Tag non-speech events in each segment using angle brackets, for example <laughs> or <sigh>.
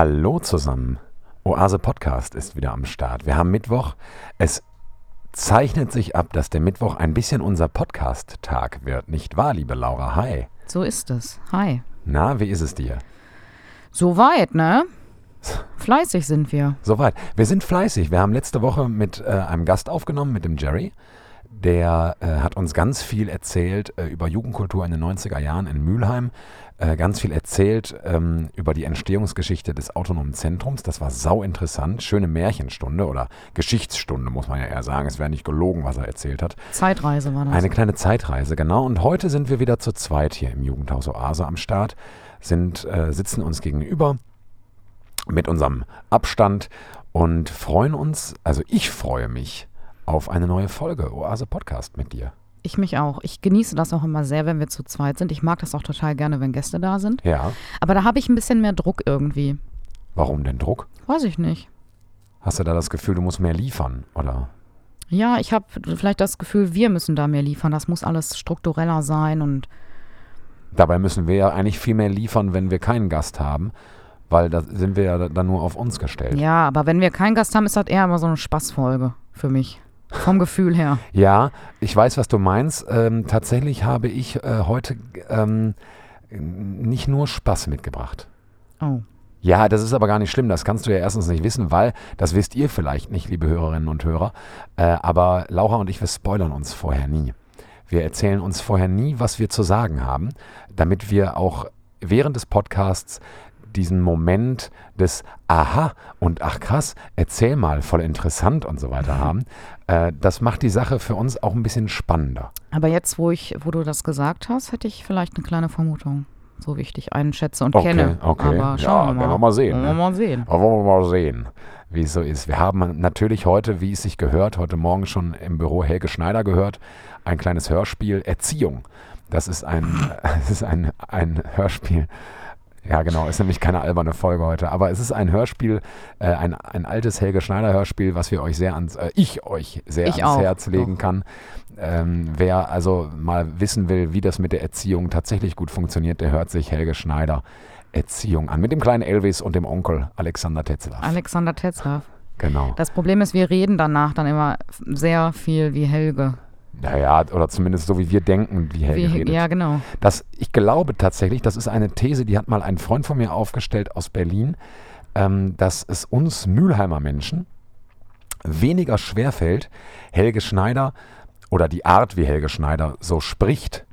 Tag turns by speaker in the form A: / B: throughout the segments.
A: Hallo zusammen. Oase Podcast ist wieder am Start. Wir haben Mittwoch. Es zeichnet sich ab, dass der Mittwoch ein bisschen unser Podcast-Tag wird. Nicht wahr, liebe Laura? Hi.
B: So ist es. Hi.
A: Na, wie ist es dir?
B: Soweit, ne? Fleißig sind wir.
A: Soweit. Wir sind fleißig. Wir haben letzte Woche mit äh, einem Gast aufgenommen, mit dem Jerry. Der äh, hat uns ganz viel erzählt äh, über Jugendkultur in den 90er Jahren in Mülheim. Äh, ganz viel erzählt ähm, über die Entstehungsgeschichte des autonomen Zentrums. Das war sau interessant. Schöne Märchenstunde oder Geschichtsstunde, muss man ja eher sagen. Es wäre nicht gelogen, was er erzählt hat.
B: Zeitreise war das.
A: Eine kleine Zeitreise, genau. Und heute sind wir wieder zu zweit hier im Jugendhaus Oase am Start, sind, äh, sitzen uns gegenüber mit unserem Abstand und freuen uns, also ich freue mich auf eine neue Folge Oase Podcast mit dir.
B: Ich mich auch. Ich genieße das auch immer sehr, wenn wir zu zweit sind. Ich mag das auch total gerne, wenn Gäste da sind.
A: Ja.
B: Aber da habe ich ein bisschen mehr Druck irgendwie.
A: Warum denn Druck?
B: Weiß ich nicht.
A: Hast du da das Gefühl, du musst mehr liefern, oder?
B: Ja, ich habe vielleicht das Gefühl, wir müssen da mehr liefern. Das muss alles struktureller sein und
A: Dabei müssen wir ja eigentlich viel mehr liefern, wenn wir keinen Gast haben, weil da sind wir ja dann nur auf uns gestellt.
B: ja, aber wenn wir keinen Gast haben, ist das eher immer so eine Spaßfolge für mich. Vom Gefühl her.
A: Ja, ich weiß, was du meinst. Ähm, tatsächlich habe ich äh, heute ähm, nicht nur Spaß mitgebracht.
B: Oh.
A: Ja, das ist aber gar nicht schlimm. Das kannst du ja erstens nicht wissen, weil das wisst ihr vielleicht nicht, liebe Hörerinnen und Hörer. Äh, aber Laura und ich, wir spoilern uns vorher nie. Wir erzählen uns vorher nie, was wir zu sagen haben, damit wir auch während des Podcasts diesen Moment des Aha und ach krass, erzähl mal, voll interessant und so weiter haben. Äh, das macht die Sache für uns auch ein bisschen spannender.
B: Aber jetzt, wo ich, wo du das gesagt hast, hätte ich vielleicht eine kleine Vermutung. So wie ich dich einschätze und
A: Okay,
B: kenne.
A: okay.
B: Aber
A: Ja,
B: schauen wir mal.
A: werden wir mal sehen,
B: Werden wir
A: ne?
B: mal sehen.
A: Aber wollen wir mal sehen, wie es so ist. Wir haben natürlich heute, wie es sich gehört, heute Morgen schon im Büro Helge Schneider gehört, ein kleines Hörspiel Erziehung. Das ist ein, <laughs> das ist ein, ein Hörspiel. Ja, genau, ist nämlich keine alberne Folge heute, aber es ist ein Hörspiel, äh, ein, ein altes Helge Schneider Hörspiel, was wir euch sehr ans, äh, ich euch sehr
B: Ich
A: ans
B: auch,
A: Herz legen
B: doch.
A: kann. Ähm, wer also mal wissen will, wie das mit der Erziehung tatsächlich gut funktioniert, der hört sich Helge Schneider Erziehung an. Mit dem kleinen Elvis und dem Onkel Alexander Tetzlaff.
B: Alexander Tetzlaff.
A: Genau.
B: Das Problem ist, wir reden danach dann immer sehr viel wie Helge.
A: Naja, oder zumindest so wie wir denken, wie Helge redet.
B: ja, genau.
A: Das, ich glaube tatsächlich, das ist eine These, die hat mal ein Freund von mir aufgestellt aus Berlin, ähm, dass es uns Mülheimer Menschen weniger schwerfällt, Helge Schneider oder die Art, wie Helge Schneider so spricht,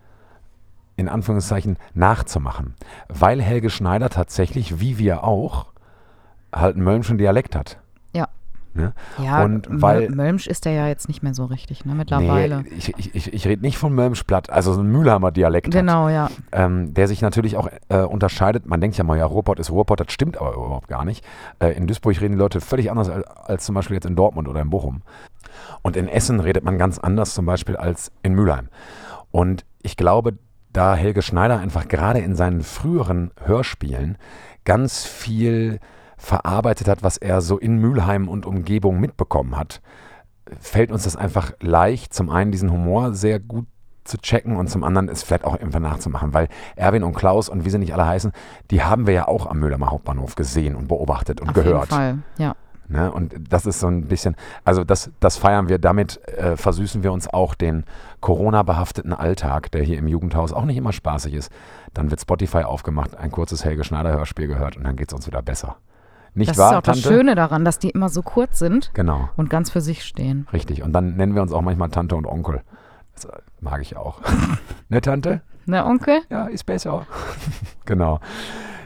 A: in Anführungszeichen nachzumachen. Weil Helge Schneider tatsächlich, wie wir auch, halt einen Mölmschen Dialekt hat.
B: Ja.
A: Ne?
B: Ja,
A: Und weil-
B: Mölmsch ist der ja jetzt nicht mehr so richtig, ne? Mittlerweile.
A: Nee, ich, ich, ich, rede nicht von Mölmschplatt, also so ein Mülheimer Dialekt. Hat.
B: genau, ja.
A: ähm, der sich natürlich auch äh, unterscheidet. Man denkt ja mal, ja, Ruhrpott ist Ruhrpott, das stimmt aber überhaupt gar nicht. Äh, in Duisburg reden die Leute völlig anders als, als zum Beispiel jetzt in Dortmund oder in Bochum. Und in Essen redet man ganz anders zum Beispiel als in Mülheim. Und ich glaube, da Helge Schneider einfach gerade in seinen früheren Hörspielen ganz viel verarbeitet hat, was er so in Mülheim und Umgebung mitbekommen hat, fällt uns das einfach leicht, zum einen diesen Humor sehr gut zu checken und zum anderen es vielleicht auch irgendwann nachzumachen, weil Erwin und Klaus und wie sie nicht alle heißen, die haben wir ja auch am Mülheimer Hauptbahnhof gesehen und beobachtet und
B: Auf
A: gehört.
B: jeden Fall. Ja.
A: Ne? Und das ist so ein bisschen, also das, das feiern wir, damit äh, versüßen wir uns auch den Corona-behafteten Alltag, der hier im Jugendhaus auch nicht immer spaßig ist. Dann wird Spotify aufgemacht, ein kurzes Helge Schneider-Hörspiel gehört und dann geht es uns wieder besser. Nicht
B: Das
A: wahr,
B: ist auch das
A: Tante?
B: Schöne daran, dass die immer so kurz sind
A: Genau,
B: und ganz für sich stehen.
A: richtig. Und dann nennen wir uns auch manchmal Tante und Onkel. Das äh, mag ich auch. <laughs> ne, Tante?
B: Ne, Onkel?
A: Ja, ist besser. <laughs> genau.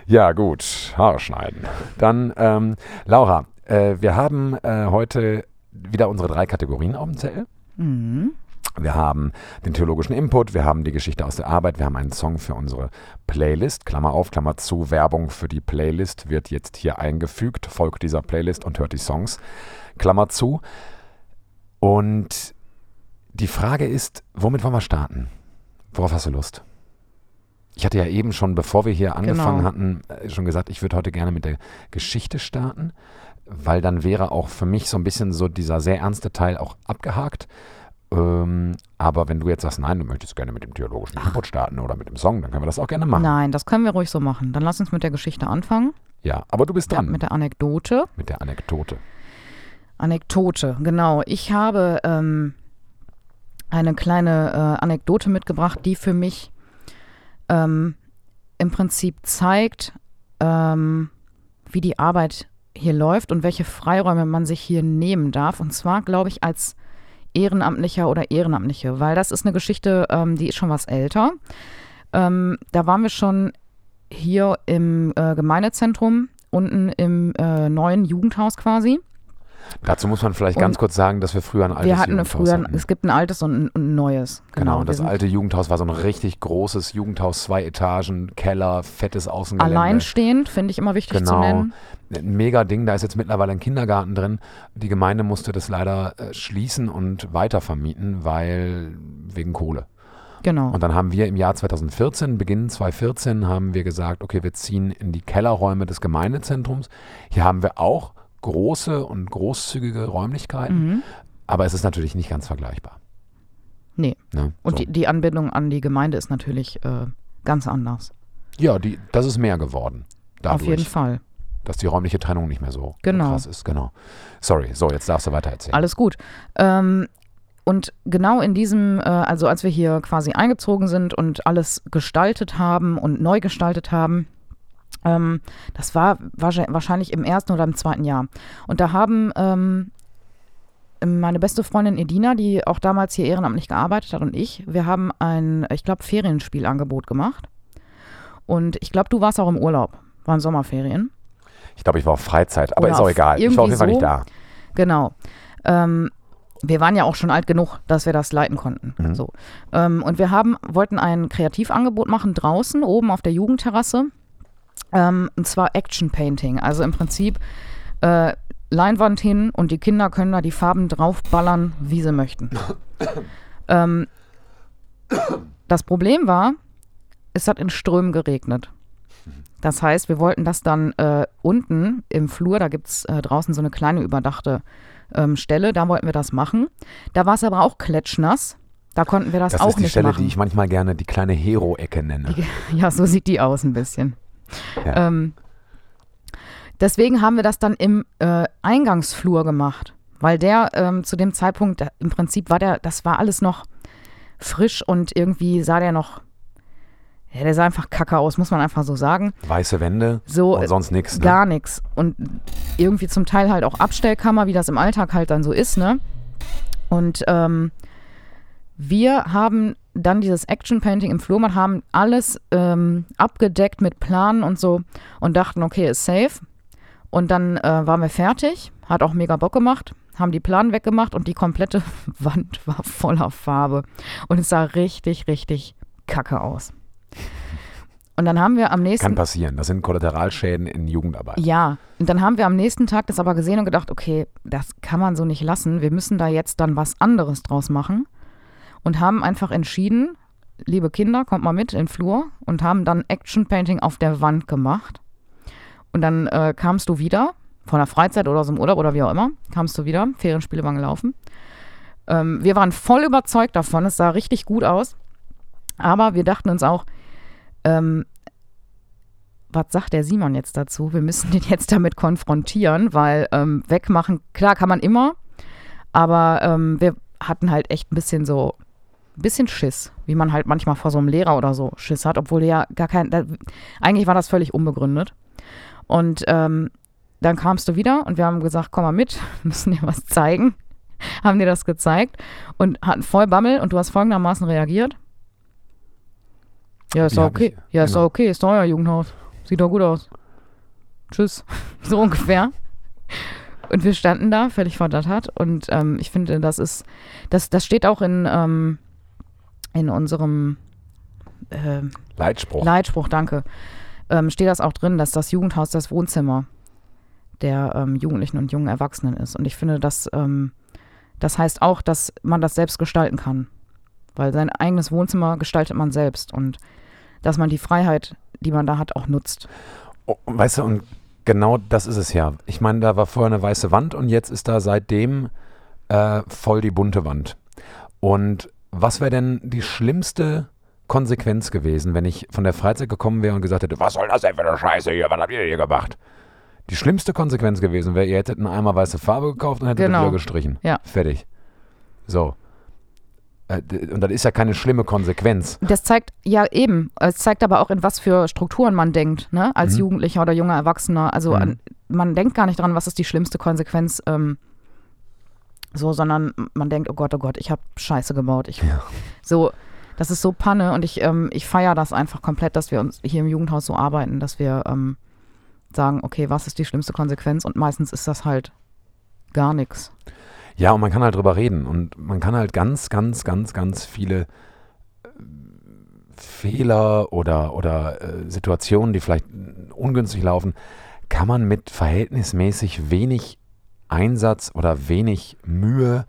A: Ja, gut. Haare schneiden. Dann, ähm, Laura, äh, wir haben äh, heute wieder unsere drei Kategorien auf dem Zettel.
B: Mhm.
A: Wir haben den theologischen Input, wir haben die Geschichte aus der Arbeit, wir haben einen Song für unsere Playlist. Klammer auf, Klammer zu, Werbung für die Playlist wird jetzt hier eingefügt. Folgt dieser Playlist und hört die Songs. Klammer zu. Und die Frage ist, womit wollen wir starten? Worauf hast du Lust? Ich hatte ja eben schon, bevor wir hier angefangen
B: Genau.
A: hatten, äh, schon gesagt, ich würde heute gerne mit der Geschichte starten, weil dann wäre auch für mich so ein bisschen so dieser sehr ernste Teil auch abgehakt. Ähm, aber wenn du jetzt sagst, nein, du möchtest gerne mit dem theologischen Input starten oder mit dem Song, dann können wir das auch gerne machen.
B: Nein, das können wir ruhig so machen. Dann lass uns mit der Geschichte anfangen.
A: Ja, aber du bist
B: Ja,
A: dran
B: mit der Anekdote.
A: mit der Anekdote.
B: Anekdote, genau. Ich habe ähm, eine kleine äh, Anekdote mitgebracht, die für mich ähm, im Prinzip zeigt, ähm, wie die Arbeit hier läuft und welche Freiräume man sich hier nehmen darf. Und zwar, glaube ich, als Ehrenamtlicher oder Ehrenamtliche, weil das ist eine Geschichte, ähm, die ist schon was älter. Ähm, da waren wir schon hier im äh, Gemeindezentrum, unten im äh, neuen Jugendhaus quasi.
A: Dazu muss man vielleicht
B: Und
A: ganz kurz sagen, dass wir früher ein altes
B: wir hatten
A: Jugendhaus
B: früher,
A: hatten.
B: es gibt ein altes und ein, und ein neues.
A: Genau, und
B: wir
A: das alte Jugendhaus war so ein richtig großes Jugendhaus, zwei Etagen, Keller, fettes Außengelände.
B: Alleinstehend, finde ich immer wichtig zu
A: Genau.
B: nennen.
A: Ein mega Ding, da ist jetzt mittlerweile ein Kindergarten drin. Die Gemeinde musste das leider äh, schließen und weitervermieten, weil wegen Kohle.
B: Genau.
A: Und dann haben wir im Jahr 2014, Beginn 2014, haben wir gesagt, okay, wir ziehen in die Kellerräume des Gemeindezentrums. Hier haben wir auch große und großzügige Räumlichkeiten,
B: Mhm.
A: aber es ist natürlich nicht ganz vergleichbar.
B: Nee.
A: Ne?
B: Und
A: So.
B: die, die Anbindung an die Gemeinde ist natürlich äh, ganz anders.
A: ja, die, das ist mehr geworden. Dadurch,
B: Auf jeden Fall.
A: dass die räumliche Trennung nicht mehr so
B: Genau.
A: krass ist. Genau. Sorry, so, jetzt darfst du weiter erzählen.
B: Alles gut. Ähm, und genau in diesem, äh, also als wir hier quasi eingezogen sind und alles gestaltet haben und neu gestaltet haben, ähm, das war wahrscheinlich im ersten oder im zweiten Jahr. Und da haben ähm, meine beste Freundin Edina, die auch damals hier ehrenamtlich gearbeitet hat, und ich, wir haben ein, ich glaube, Ferienspielangebot gemacht. Und ich glaube, du warst auch im Urlaub. Waren Sommerferien.
A: Ich glaube, ich war auf Freizeit, aber
B: Oder
A: ist auch egal. Ich war auf jeden Fall nicht da.
B: Genau. Ähm, wir waren ja auch schon alt genug, dass wir das leiten konnten.
A: Mhm.
B: So. Ähm, und wir haben, wollten ein Kreativangebot machen draußen, oben auf der Jugendterrasse. Ähm, und zwar Action Painting. Also im Prinzip äh, Leinwand hin und die Kinder können da die Farben draufballern, wie sie möchten. <coughs> ähm, das Problem war, es hat in Strömen geregnet. Das heißt, wir wollten das dann äh, unten im Flur, da gibt es äh, draußen so eine kleine überdachte ähm, Stelle, da wollten wir das machen. Da war es aber auch klatschnass. Da konnten wir das,
A: Das
B: auch
A: ist die
B: nicht
A: Stelle,
B: machen.
A: die ich manchmal gerne die kleine Hero-Ecke nenne. <laughs>
B: Ja, so sieht die aus ein bisschen.
A: Ja.
B: Ähm, deswegen haben wir das dann im äh, Eingangsflur gemacht, weil der ähm, zu dem Zeitpunkt, im Prinzip war der, das war alles noch frisch und irgendwie sah der noch, ja, der sah einfach kacke aus, muss man einfach so sagen.
A: Weiße Wände
B: So
A: und sonst nichts. Ne?
B: gar nichts. Und irgendwie zum Teil halt auch Abstellkammer, wie das im Alltag halt dann so ist, ne? Und ähm, wir haben dann dieses Action Painting im Flohmarkt, haben alles ähm, abgedeckt mit Planen und so und dachten, okay, ist safe. Und dann äh, waren wir fertig, hat auch mega Bock gemacht, haben die Planen weggemacht und die komplette <laughs> Wand war voller Farbe. Und es sah richtig, richtig kacke aus. Und dann haben wir am nächsten
A: Kann passieren. Das sind Kollateralschäden in Jugendarbeit.
B: ja, und dann haben wir am nächsten Tag das aber gesehen und gedacht, okay, das kann man so nicht lassen. Wir müssen da jetzt dann was anderes draus machen. Und haben einfach entschieden, liebe Kinder, kommt mal mit in den Flur und haben dann Action Painting auf der Wand gemacht. Und dann äh, kamst du wieder, von der Freizeit oder aus dem Urlaub oder wie auch immer, kamst du wieder, Ferienspiele waren gelaufen. Ähm, wir waren voll überzeugt davon, es sah richtig gut aus. Aber wir dachten uns auch, ähm, was sagt der Simon jetzt dazu? Wir müssen <laughs> den jetzt damit konfrontieren, weil ähm, wegmachen, klar kann man immer, aber ähm, wir hatten halt echt ein bisschen so, bisschen Schiss, wie man halt manchmal vor so einem Lehrer oder so Schiss hat, obwohl ja gar kein, da, eigentlich war das völlig unbegründet. Und ähm, dann kamst du wieder und wir haben gesagt, komm mal mit, <laughs> müssen dir was zeigen. <laughs> haben dir das gezeigt und hatten voll Bammel und du hast folgendermaßen reagiert. Ja, ist doch okay.
A: ich-
B: ja, ist
A: genau.
B: doch okay, ist doch euer Jugendhaus. Sieht doch gut aus. Tschüss. <laughs> so ungefähr. Und wir standen da, völlig verdattert. Und ähm, ich finde, das ist, das, das steht auch in, ähm, in unserem ähm,
A: Leitspruch.
B: Leitspruch, danke, ähm, steht das auch drin, dass das Jugendhaus das Wohnzimmer der ähm, Jugendlichen und jungen Erwachsenen ist. Und ich finde, das, ähm, das heißt auch, dass man das selbst gestalten kann. Weil sein eigenes Wohnzimmer gestaltet man selbst und dass man die Freiheit, die man da hat, auch nutzt.
A: Oh, weißt du, und genau das ist es ja. Ich meine, da war vorher eine weiße Wand und jetzt ist da seitdem äh, voll die bunte Wand. Und was wäre denn die schlimmste Konsequenz gewesen, wenn ich von der Freizeit gekommen wäre und gesagt hätte, was soll das denn für eine Scheiße hier, was habt ihr hier gemacht? Die schlimmste Konsequenz gewesen wäre, ihr hättet einen Eimer weiße Farbe gekauft und hättet
B: Genau.
A: wieder gestrichen.
B: Ja.
A: Fertig. So. Äh, Und das ist ja keine schlimme Konsequenz.
B: Das zeigt ja eben, es zeigt aber auch, in was für Strukturen man denkt, ne? als
A: Mhm.
B: Jugendlicher oder junger Erwachsener. Also
A: Mhm.
B: an, man denkt gar nicht dran, was ist die schlimmste Konsequenz, ähm, so, sondern man denkt, oh Gott, oh Gott, ich habe Scheiße gebaut. Ich,
A: Ja.
B: So, das ist so Panne und ich, ähm, ich feiere das einfach komplett, dass wir uns hier im Jugendhaus so arbeiten, dass wir ähm, sagen, okay, was ist die schlimmste Konsequenz? Und meistens ist das halt gar nichts.
A: Ja, und man kann halt drüber reden und man kann halt ganz, ganz, ganz, ganz viele äh, Fehler oder, oder äh, Situationen, die vielleicht ungünstig laufen, kann man mit verhältnismäßig wenig Einsatz oder wenig Mühe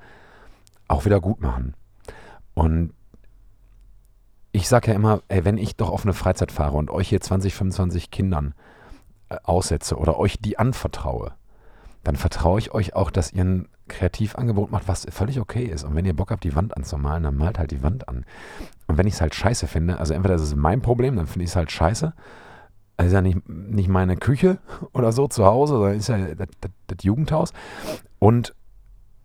A: auch wieder gut machen. Und ich sage ja immer, ey, wenn ich doch auf eine Freizeit fahre und euch hier 20, 25 Kindern äh, aussetze oder euch die anvertraue, dann vertraue ich euch auch, dass ihr ein Kreativangebot macht, was völlig okay ist. Und wenn ihr Bock habt, die Wand anzumalen, dann malt halt die Wand an. Und wenn ich es halt scheiße finde, also entweder ist es mein Problem, dann finde ich es halt scheiße. Das ist ja nicht, nicht meine Küche <laughs> oder so zu Hause, sondern ist ja das, das, das Jugendhaus. Und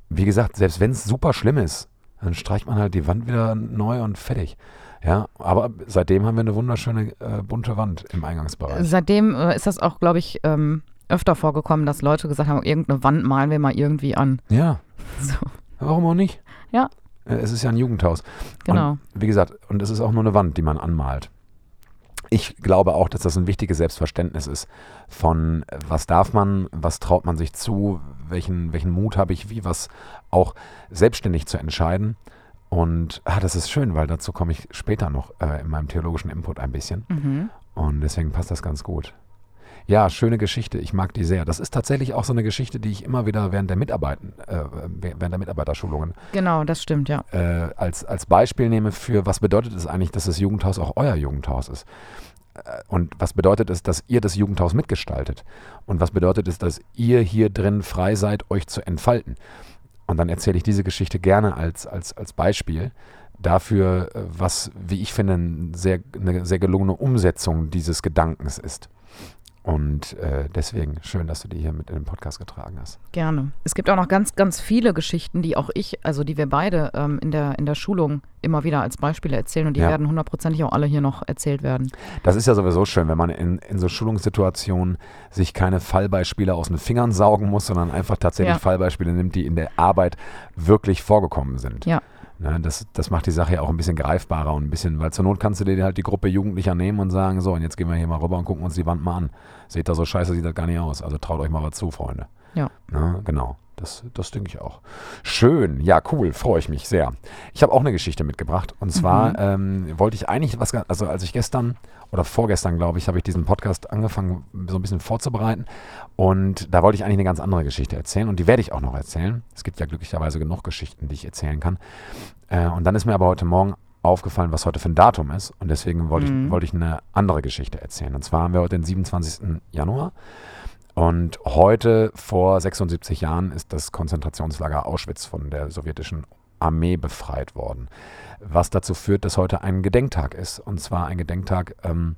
A: wie gesagt, selbst wenn es super schlimm ist, dann streicht man halt die Wand wieder neu und fertig. Ja, aber seitdem haben wir eine wunderschöne äh, bunte Wand im Eingangsbereich.
B: Seitdem äh, ist das auch, glaube ich, ähm, öfter vorgekommen, dass Leute gesagt haben, irgendeine Wand malen wir mal irgendwie an.
A: Ja, <laughs>
B: So,
A: warum auch nicht?
B: Ja.
A: Äh, Es ist ja ein Jugendhaus.
B: genau.
A: Und wie gesagt, und es ist auch nur eine Wand, die man anmalt. Ich glaube auch, dass das ein wichtiges Selbstverständnis ist von, was darf man, was traut man sich zu, welchen, welchen Mut habe ich, wie was auch selbstständig zu entscheiden. Und ah, das ist schön, weil dazu komme ich später noch äh, in meinem theologischen Input ein bisschen.
B: Mhm.
A: Und deswegen passt das ganz gut. Ja, schöne Geschichte. Ich mag die sehr. Das ist tatsächlich auch so eine Geschichte, die ich immer wieder während der Mitarbeiten, äh, während der Mitarbeiterschulungen
B: Genau, das stimmt, ja.
A: äh, als, als Beispiel nehme für, was bedeutet es eigentlich, dass das Jugendhaus auch euer Jugendhaus ist. Äh, Und was bedeutet es, dass ihr das Jugendhaus mitgestaltet? Und was bedeutet es, dass ihr hier drin frei seid, euch zu entfalten? Und dann erzähle ich diese Geschichte gerne als, als, als Beispiel dafür, äh, was, wie ich finde, ein sehr, eine sehr gelungene Umsetzung dieses Gedankens ist. Und äh, deswegen schön, dass du die hier mit in den Podcast getragen hast.
B: Gerne. Es gibt auch noch ganz, ganz viele Geschichten, die auch ich, also die wir beide ähm, in, der, in der Schulung immer wieder als Beispiele erzählen und die
A: Ja.
B: werden hundertprozentig auch alle hier noch erzählt werden.
A: Das ist ja sowieso schön, wenn man in, in so Schulungssituationen sich keine Fallbeispiele aus den Fingern saugen muss, sondern einfach tatsächlich
B: Ja.
A: Fallbeispiele nimmt, die in der Arbeit wirklich vorgekommen sind.
B: Ja.
A: Ne, das, das macht die Sache ja auch ein bisschen greifbarer und ein bisschen, weil zur Not kannst du dir halt die Gruppe Jugendlicher nehmen und sagen, so, und jetzt gehen wir hier mal rüber und gucken uns die Wand mal an. Seht da so scheiße, sieht das gar nicht aus. Also traut euch mal was zu, Freunde.
B: Ja.
A: Ne, genau. Das, das denke ich auch. Schön, ja, cool, freue ich mich sehr. Ich habe auch eine Geschichte mitgebracht. Und zwar
B: Mhm.
A: ähm, wollte ich eigentlich was, also als ich gestern oder vorgestern, glaube ich, habe ich diesen Podcast angefangen, so ein bisschen vorzubereiten. Und da wollte ich eigentlich eine ganz andere Geschichte erzählen. Und die werde ich auch noch erzählen. Es gibt ja glücklicherweise genug Geschichten, die ich erzählen kann. Äh, und dann ist mir aber heute Morgen aufgefallen, was heute für ein Datum ist. Und deswegen wollte,
B: Mhm.
A: ich, wollte ich eine andere Geschichte erzählen. Und zwar haben wir heute den 27. Januar. Und heute, vor 76 Jahren, ist das Konzentrationslager Auschwitz von der sowjetischen Armee befreit worden. Was dazu führt, dass heute ein Gedenktag ist. Und zwar ein Gedenktag ähm,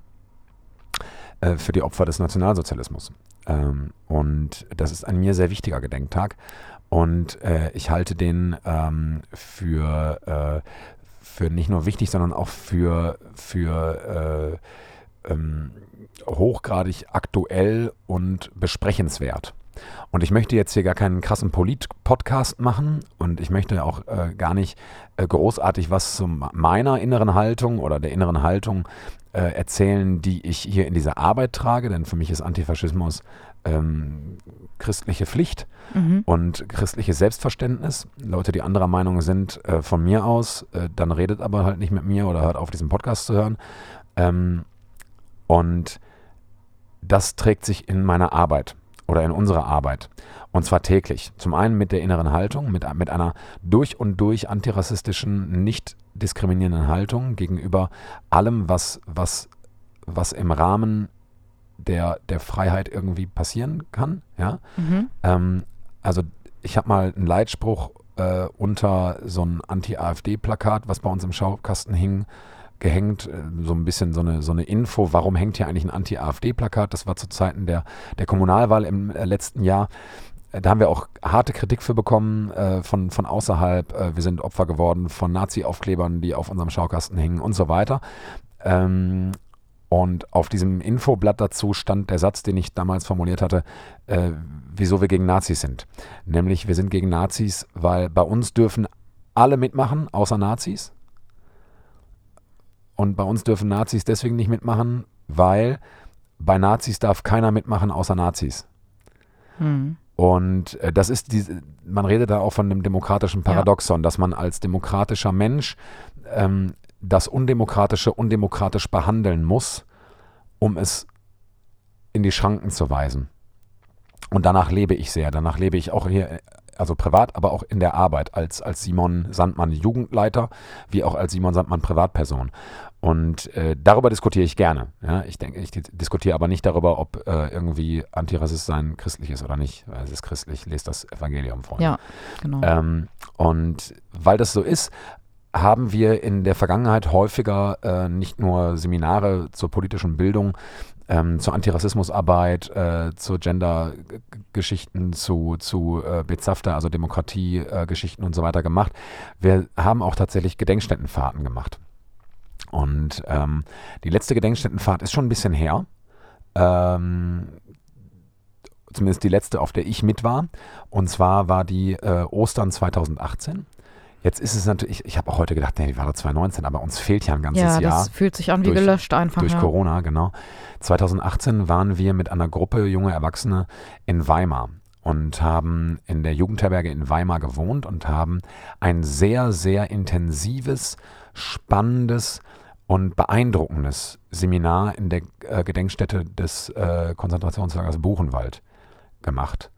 A: äh, für die Opfer des Nationalsozialismus. Ähm, und das ist ein mir sehr wichtiger Gedenktag. Und äh, ich halte den ähm, für, äh, für nicht nur wichtig, sondern auch für, für äh, ähm, hochgradig aktuell und besprechenswert. Und ich möchte jetzt hier gar keinen krassen Polit-Podcast machen und ich möchte auch äh, gar nicht äh, großartig was zu meiner inneren Haltung oder der inneren Haltung äh, erzählen, die ich hier in dieser Arbeit trage, denn für mich ist Antifaschismus ähm, christliche Pflicht
B: Mhm.
A: und christliches Selbstverständnis. Leute, die anderer Meinung sind, äh, von mir aus, äh, dann redet aber halt nicht mit mir oder hört auf, diesen Podcast zu hören. Ähm, und das trägt sich in meiner Arbeit oder in unserer Arbeit. Und zwar täglich. Zum einen mit der inneren Haltung, mit, mit einer durch und durch antirassistischen, nicht diskriminierenden Haltung gegenüber allem, was, was, was im Rahmen der, der Freiheit irgendwie passieren kann. Ja?
B: Mhm.
A: Ähm, also ich habe mal einen Leitspruch äh, unter so ein Anti-AfD-Plakat, was bei uns im Schaukasten hing, gehängt, äh, so ein bisschen so eine, so eine Info, warum hängt hier eigentlich ein Anti-AfD-Plakat. Das war zu Zeiten der, der Kommunalwahl im äh, letzten Jahr. Äh, da haben wir auch harte Kritik für bekommen äh, von, von außerhalb. Äh, wir sind Opfer geworden von Nazi-Aufklebern, die auf unserem Schaukasten hingen und so weiter. Ähm, und auf diesem Infoblatt dazu stand der Satz, den ich damals formuliert hatte, äh, wieso wir gegen Nazis sind. Nämlich, wir sind gegen Nazis, weil bei uns dürfen alle mitmachen, außer Nazis. Und bei uns dürfen Nazis deswegen nicht mitmachen, weil bei Nazis darf keiner mitmachen, außer Nazis.
B: Hm.
A: Und äh, das ist diese, man redet da auch von einem demokratischen Paradoxon, ja. dass man als demokratischer Mensch ähm, das Undemokratische undemokratisch behandeln muss, um es in die Schranken zu weisen. Und danach lebe ich sehr. Danach lebe ich auch hier, also privat, aber auch in der Arbeit, als, als Simon Sandmann Jugendleiter, wie auch als Simon Sandmann Privatperson. Und äh, darüber diskutiere ich gerne. Ja? Ich denke, ich diskutiere aber nicht darüber, ob äh, irgendwie Antirassist sein christlich ist oder nicht. Es ist christlich, lest das Evangelium vor.
B: Ja, genau.
A: Ähm, und weil das so ist, haben wir in der Vergangenheit häufiger äh, nicht nur Seminare zur politischen Bildung, ähm, zur Antirassismusarbeit, äh, zu Gender-Geschichten, zu, zu äh, Bezafter, also Demokratie-Geschichten und so weiter gemacht. Wir haben auch tatsächlich Gedenkstättenfahrten gemacht. Und ähm, die letzte Gedenkstättenfahrt ist schon ein bisschen her. Ähm, zumindest die letzte, auf der ich mit war. Und zwar war die äh, Ostern 2018. Jetzt ist es natürlich, ich, ich habe auch heute gedacht, nee, die war doch 2019, aber uns fehlt ja ein ganzes
B: ja,
A: Jahr. Ja,
B: das fühlt sich an wie durch, gelöscht einfach.
A: Durch
B: ja.
A: Corona, genau. 2018 waren wir mit einer Gruppe junger Erwachsene in Weimar und haben in der Jugendherberge in Weimar gewohnt und haben ein sehr, sehr intensives, spannendes und beeindruckendes Seminar in der äh, Gedenkstätte des äh, Konzentrationslagers Buchenwald gemacht.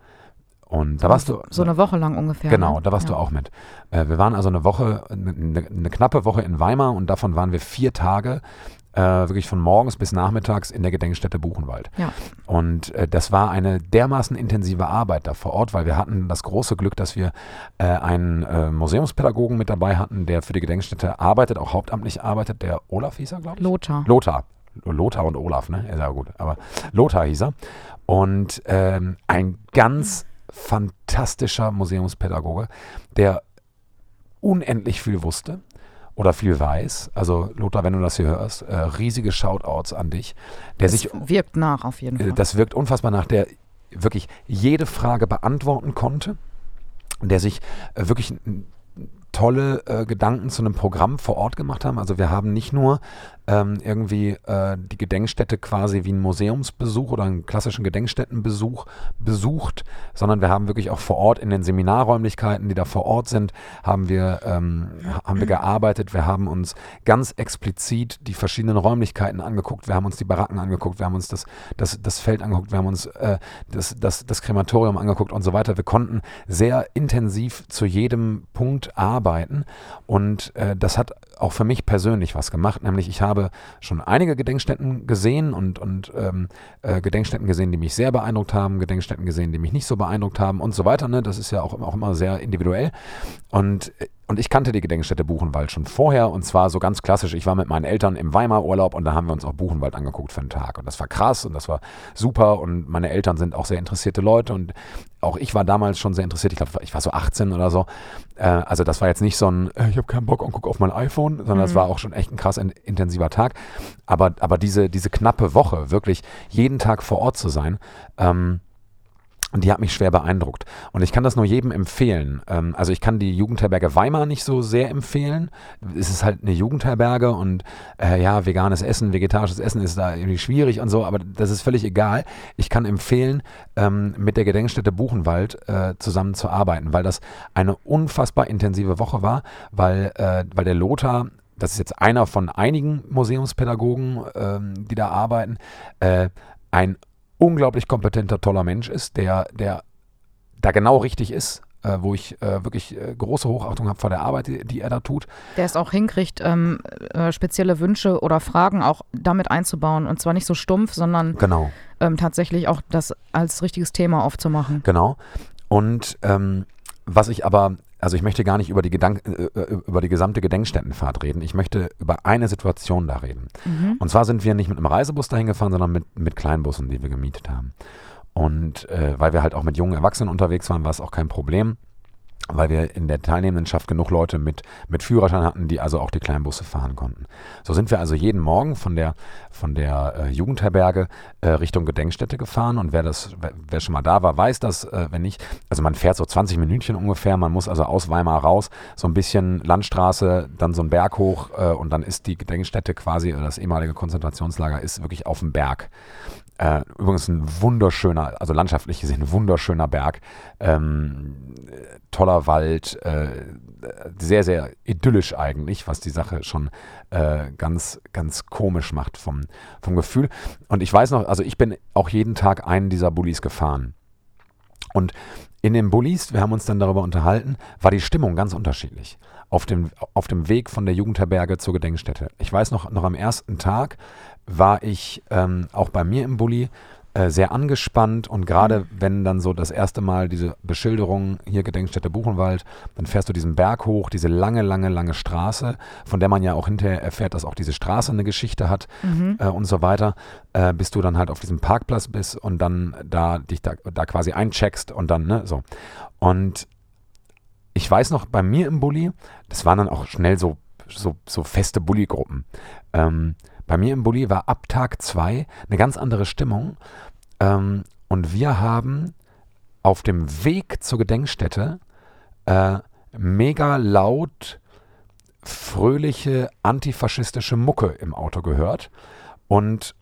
A: Und da warst du.
B: So eine Woche lang ungefähr.
A: Genau,
B: ne?
A: da warst ja. du auch mit. Äh, wir waren also eine Woche, eine, eine, knappe Woche in Weimar und davon waren wir vier Tage äh, wirklich von morgens bis nachmittags in der Gedenkstätte Buchenwald.
B: Ja.
A: Und äh, das war eine dermaßen intensive Arbeit da vor Ort, weil wir hatten das große Glück, dass wir äh, einen äh, Museumspädagogen mit dabei hatten, der für die Gedenkstätte arbeitet, auch hauptamtlich arbeitet, der Olaf hieß er, glaube ich.
B: Lothar.
A: Lothar. Lothar und Olaf, ne? Ja gut. Aber Lothar hieß er. Und ähm, ein ganz fantastischer Museumspädagoge, der unendlich viel wusste oder viel weiß. Also Lothar, wenn du das hier hörst, äh, riesige Shoutouts an dich. Der
B: das
A: sich
B: wirkt nach auf jeden Fall.
A: Das wirkt unfassbar nach, der wirklich jede Frage beantworten konnte, der sich äh, wirklich tolle äh, Gedanken zu einem Programm vor Ort gemacht haben. Also wir haben nicht nur ähm, irgendwie äh, die Gedenkstätte quasi wie ein Museumsbesuch oder einen klassischen Gedenkstättenbesuch besucht, sondern wir haben wirklich auch vor Ort in den Seminarräumlichkeiten, die da vor Ort sind, haben wir, ähm, haben wir gearbeitet. Wir haben uns ganz explizit die verschiedenen Räumlichkeiten angeguckt. Wir haben uns die Baracken angeguckt, wir haben uns das, das, das Feld angeguckt, wir haben uns äh, das, das, das Krematorium angeguckt und so weiter. Wir konnten sehr intensiv zu jedem Punkt arbeiten und äh, das hat auch für mich persönlich was gemacht, nämlich ich habe schon einige Gedenkstätten gesehen und, und ähm, äh, Gedenkstätten gesehen, die mich sehr beeindruckt haben, Gedenkstätten gesehen, die mich nicht so beeindruckt haben und so weiter. Ne? Das ist ja auch, auch immer sehr individuell. Und und ich kannte die Gedenkstätte Buchenwald schon vorher und zwar so ganz klassisch. Ich war mit meinen Eltern im Weimar-Urlaub und da haben wir uns auch Buchenwald angeguckt für einen Tag. Und das war krass und das war super und meine Eltern sind auch sehr interessierte Leute und auch ich war damals schon sehr interessiert. Ich glaube, ich war so 18 oder so. Äh, also das war jetzt nicht so ein, äh, ich habe keinen Bock und gucke auf mein iPhone, sondern mhm. das war auch schon echt ein krass intensiver Tag. Aber, aber diese, diese knappe Woche, wirklich jeden Tag vor Ort zu sein, ähm, und die hat mich schwer beeindruckt. Und ich kann das nur jedem empfehlen. Ähm, also ich kann die Jugendherberge Weimar nicht so sehr empfehlen. Es ist halt eine Jugendherberge und äh, ja, veganes Essen, vegetarisches Essen ist da irgendwie schwierig und so, aber das ist völlig egal. Ich kann empfehlen, ähm, mit der Gedenkstätte Buchenwald äh, zusammenzuarbeiten, weil das eine unfassbar intensive Woche war, weil, äh, weil der Lothar das ist jetzt einer von einigen Museumspädagogen, ähm, die da arbeiten, äh, ein unglaublich kompetenter, toller Mensch ist, der, der da genau richtig ist, äh, wo ich äh, wirklich äh, große Hochachtung habe vor der Arbeit, die, die, er da tut.
B: Der es auch hinkriegt, ähm, äh, spezielle Wünsche oder Fragen auch damit einzubauen und zwar nicht so stumpf, sondern
A: genau.
B: ähm, tatsächlich auch das als richtiges Thema aufzumachen.
A: Genau. Und ähm, was ich aber also ich möchte gar nicht über die, Gedank äh, äh, über die gesamte Gedenkstättenfahrt reden. Ich möchte über eine Situation da reden.
B: Mhm.
A: Und zwar sind wir nicht mit einem Reisebus dahin gefahren, sondern mit, mit Kleinbussen, die wir gemietet haben. Und äh, weil wir halt auch mit jungen Erwachsenen unterwegs waren, war es auch kein Problem weil wir in der Teilnehmendenschaft genug Leute mit, mit Führerschein hatten, die also auch die Kleinbusse fahren konnten. So sind wir also jeden Morgen von der, von der äh, Jugendherberge äh, Richtung Gedenkstätte gefahren und wer das, wer, wer schon mal da war, weiß das, äh, wenn nicht, also man fährt so 20 Minütchen ungefähr, man muss also aus Weimar raus, so ein bisschen Landstraße, dann so ein Berg hoch äh, und dann ist die Gedenkstätte quasi, das ehemalige Konzentrationslager ist wirklich auf dem Berg. Äh, übrigens ein wunderschöner, also landschaftlich gesehen, ein wunderschöner Berg. Ähm, toller Wald, äh, sehr, sehr idyllisch eigentlich, was die Sache schon äh, ganz, ganz komisch macht vom, vom Gefühl. Und ich weiß noch, also ich bin auch jeden Tag einen dieser Bullis gefahren. Und in den Bullis, wir haben uns dann darüber unterhalten, war die Stimmung ganz unterschiedlich. Auf dem, auf dem Weg von der Jugendherberge zur Gedenkstätte. Ich weiß noch, noch am ersten Tag war ich ähm, auch bei mir im Bulli äh, sehr angespannt und gerade wenn dann so das erste Mal diese Beschilderung hier Gedenkstätte Buchenwald, dann fährst du diesen Berg hoch, diese lange, lange, lange Straße, von der man ja auch hinterher erfährt, dass auch diese Straße eine Geschichte hat
B: Mhm.
A: äh, und so weiter, äh, bis du dann halt auf diesem Parkplatz bist und dann da dich da, da quasi eincheckst und dann, ne, so. Und ich weiß noch, bei mir im Bulli, das waren dann auch schnell so, so, so feste Bulli-Gruppen. Ähm, bei mir im Bulli war ab Tag zwei eine ganz andere Stimmung. Ähm, und wir haben auf dem Weg zur Gedenkstätte äh, mega laut fröhliche antifaschistische Mucke im Auto gehört und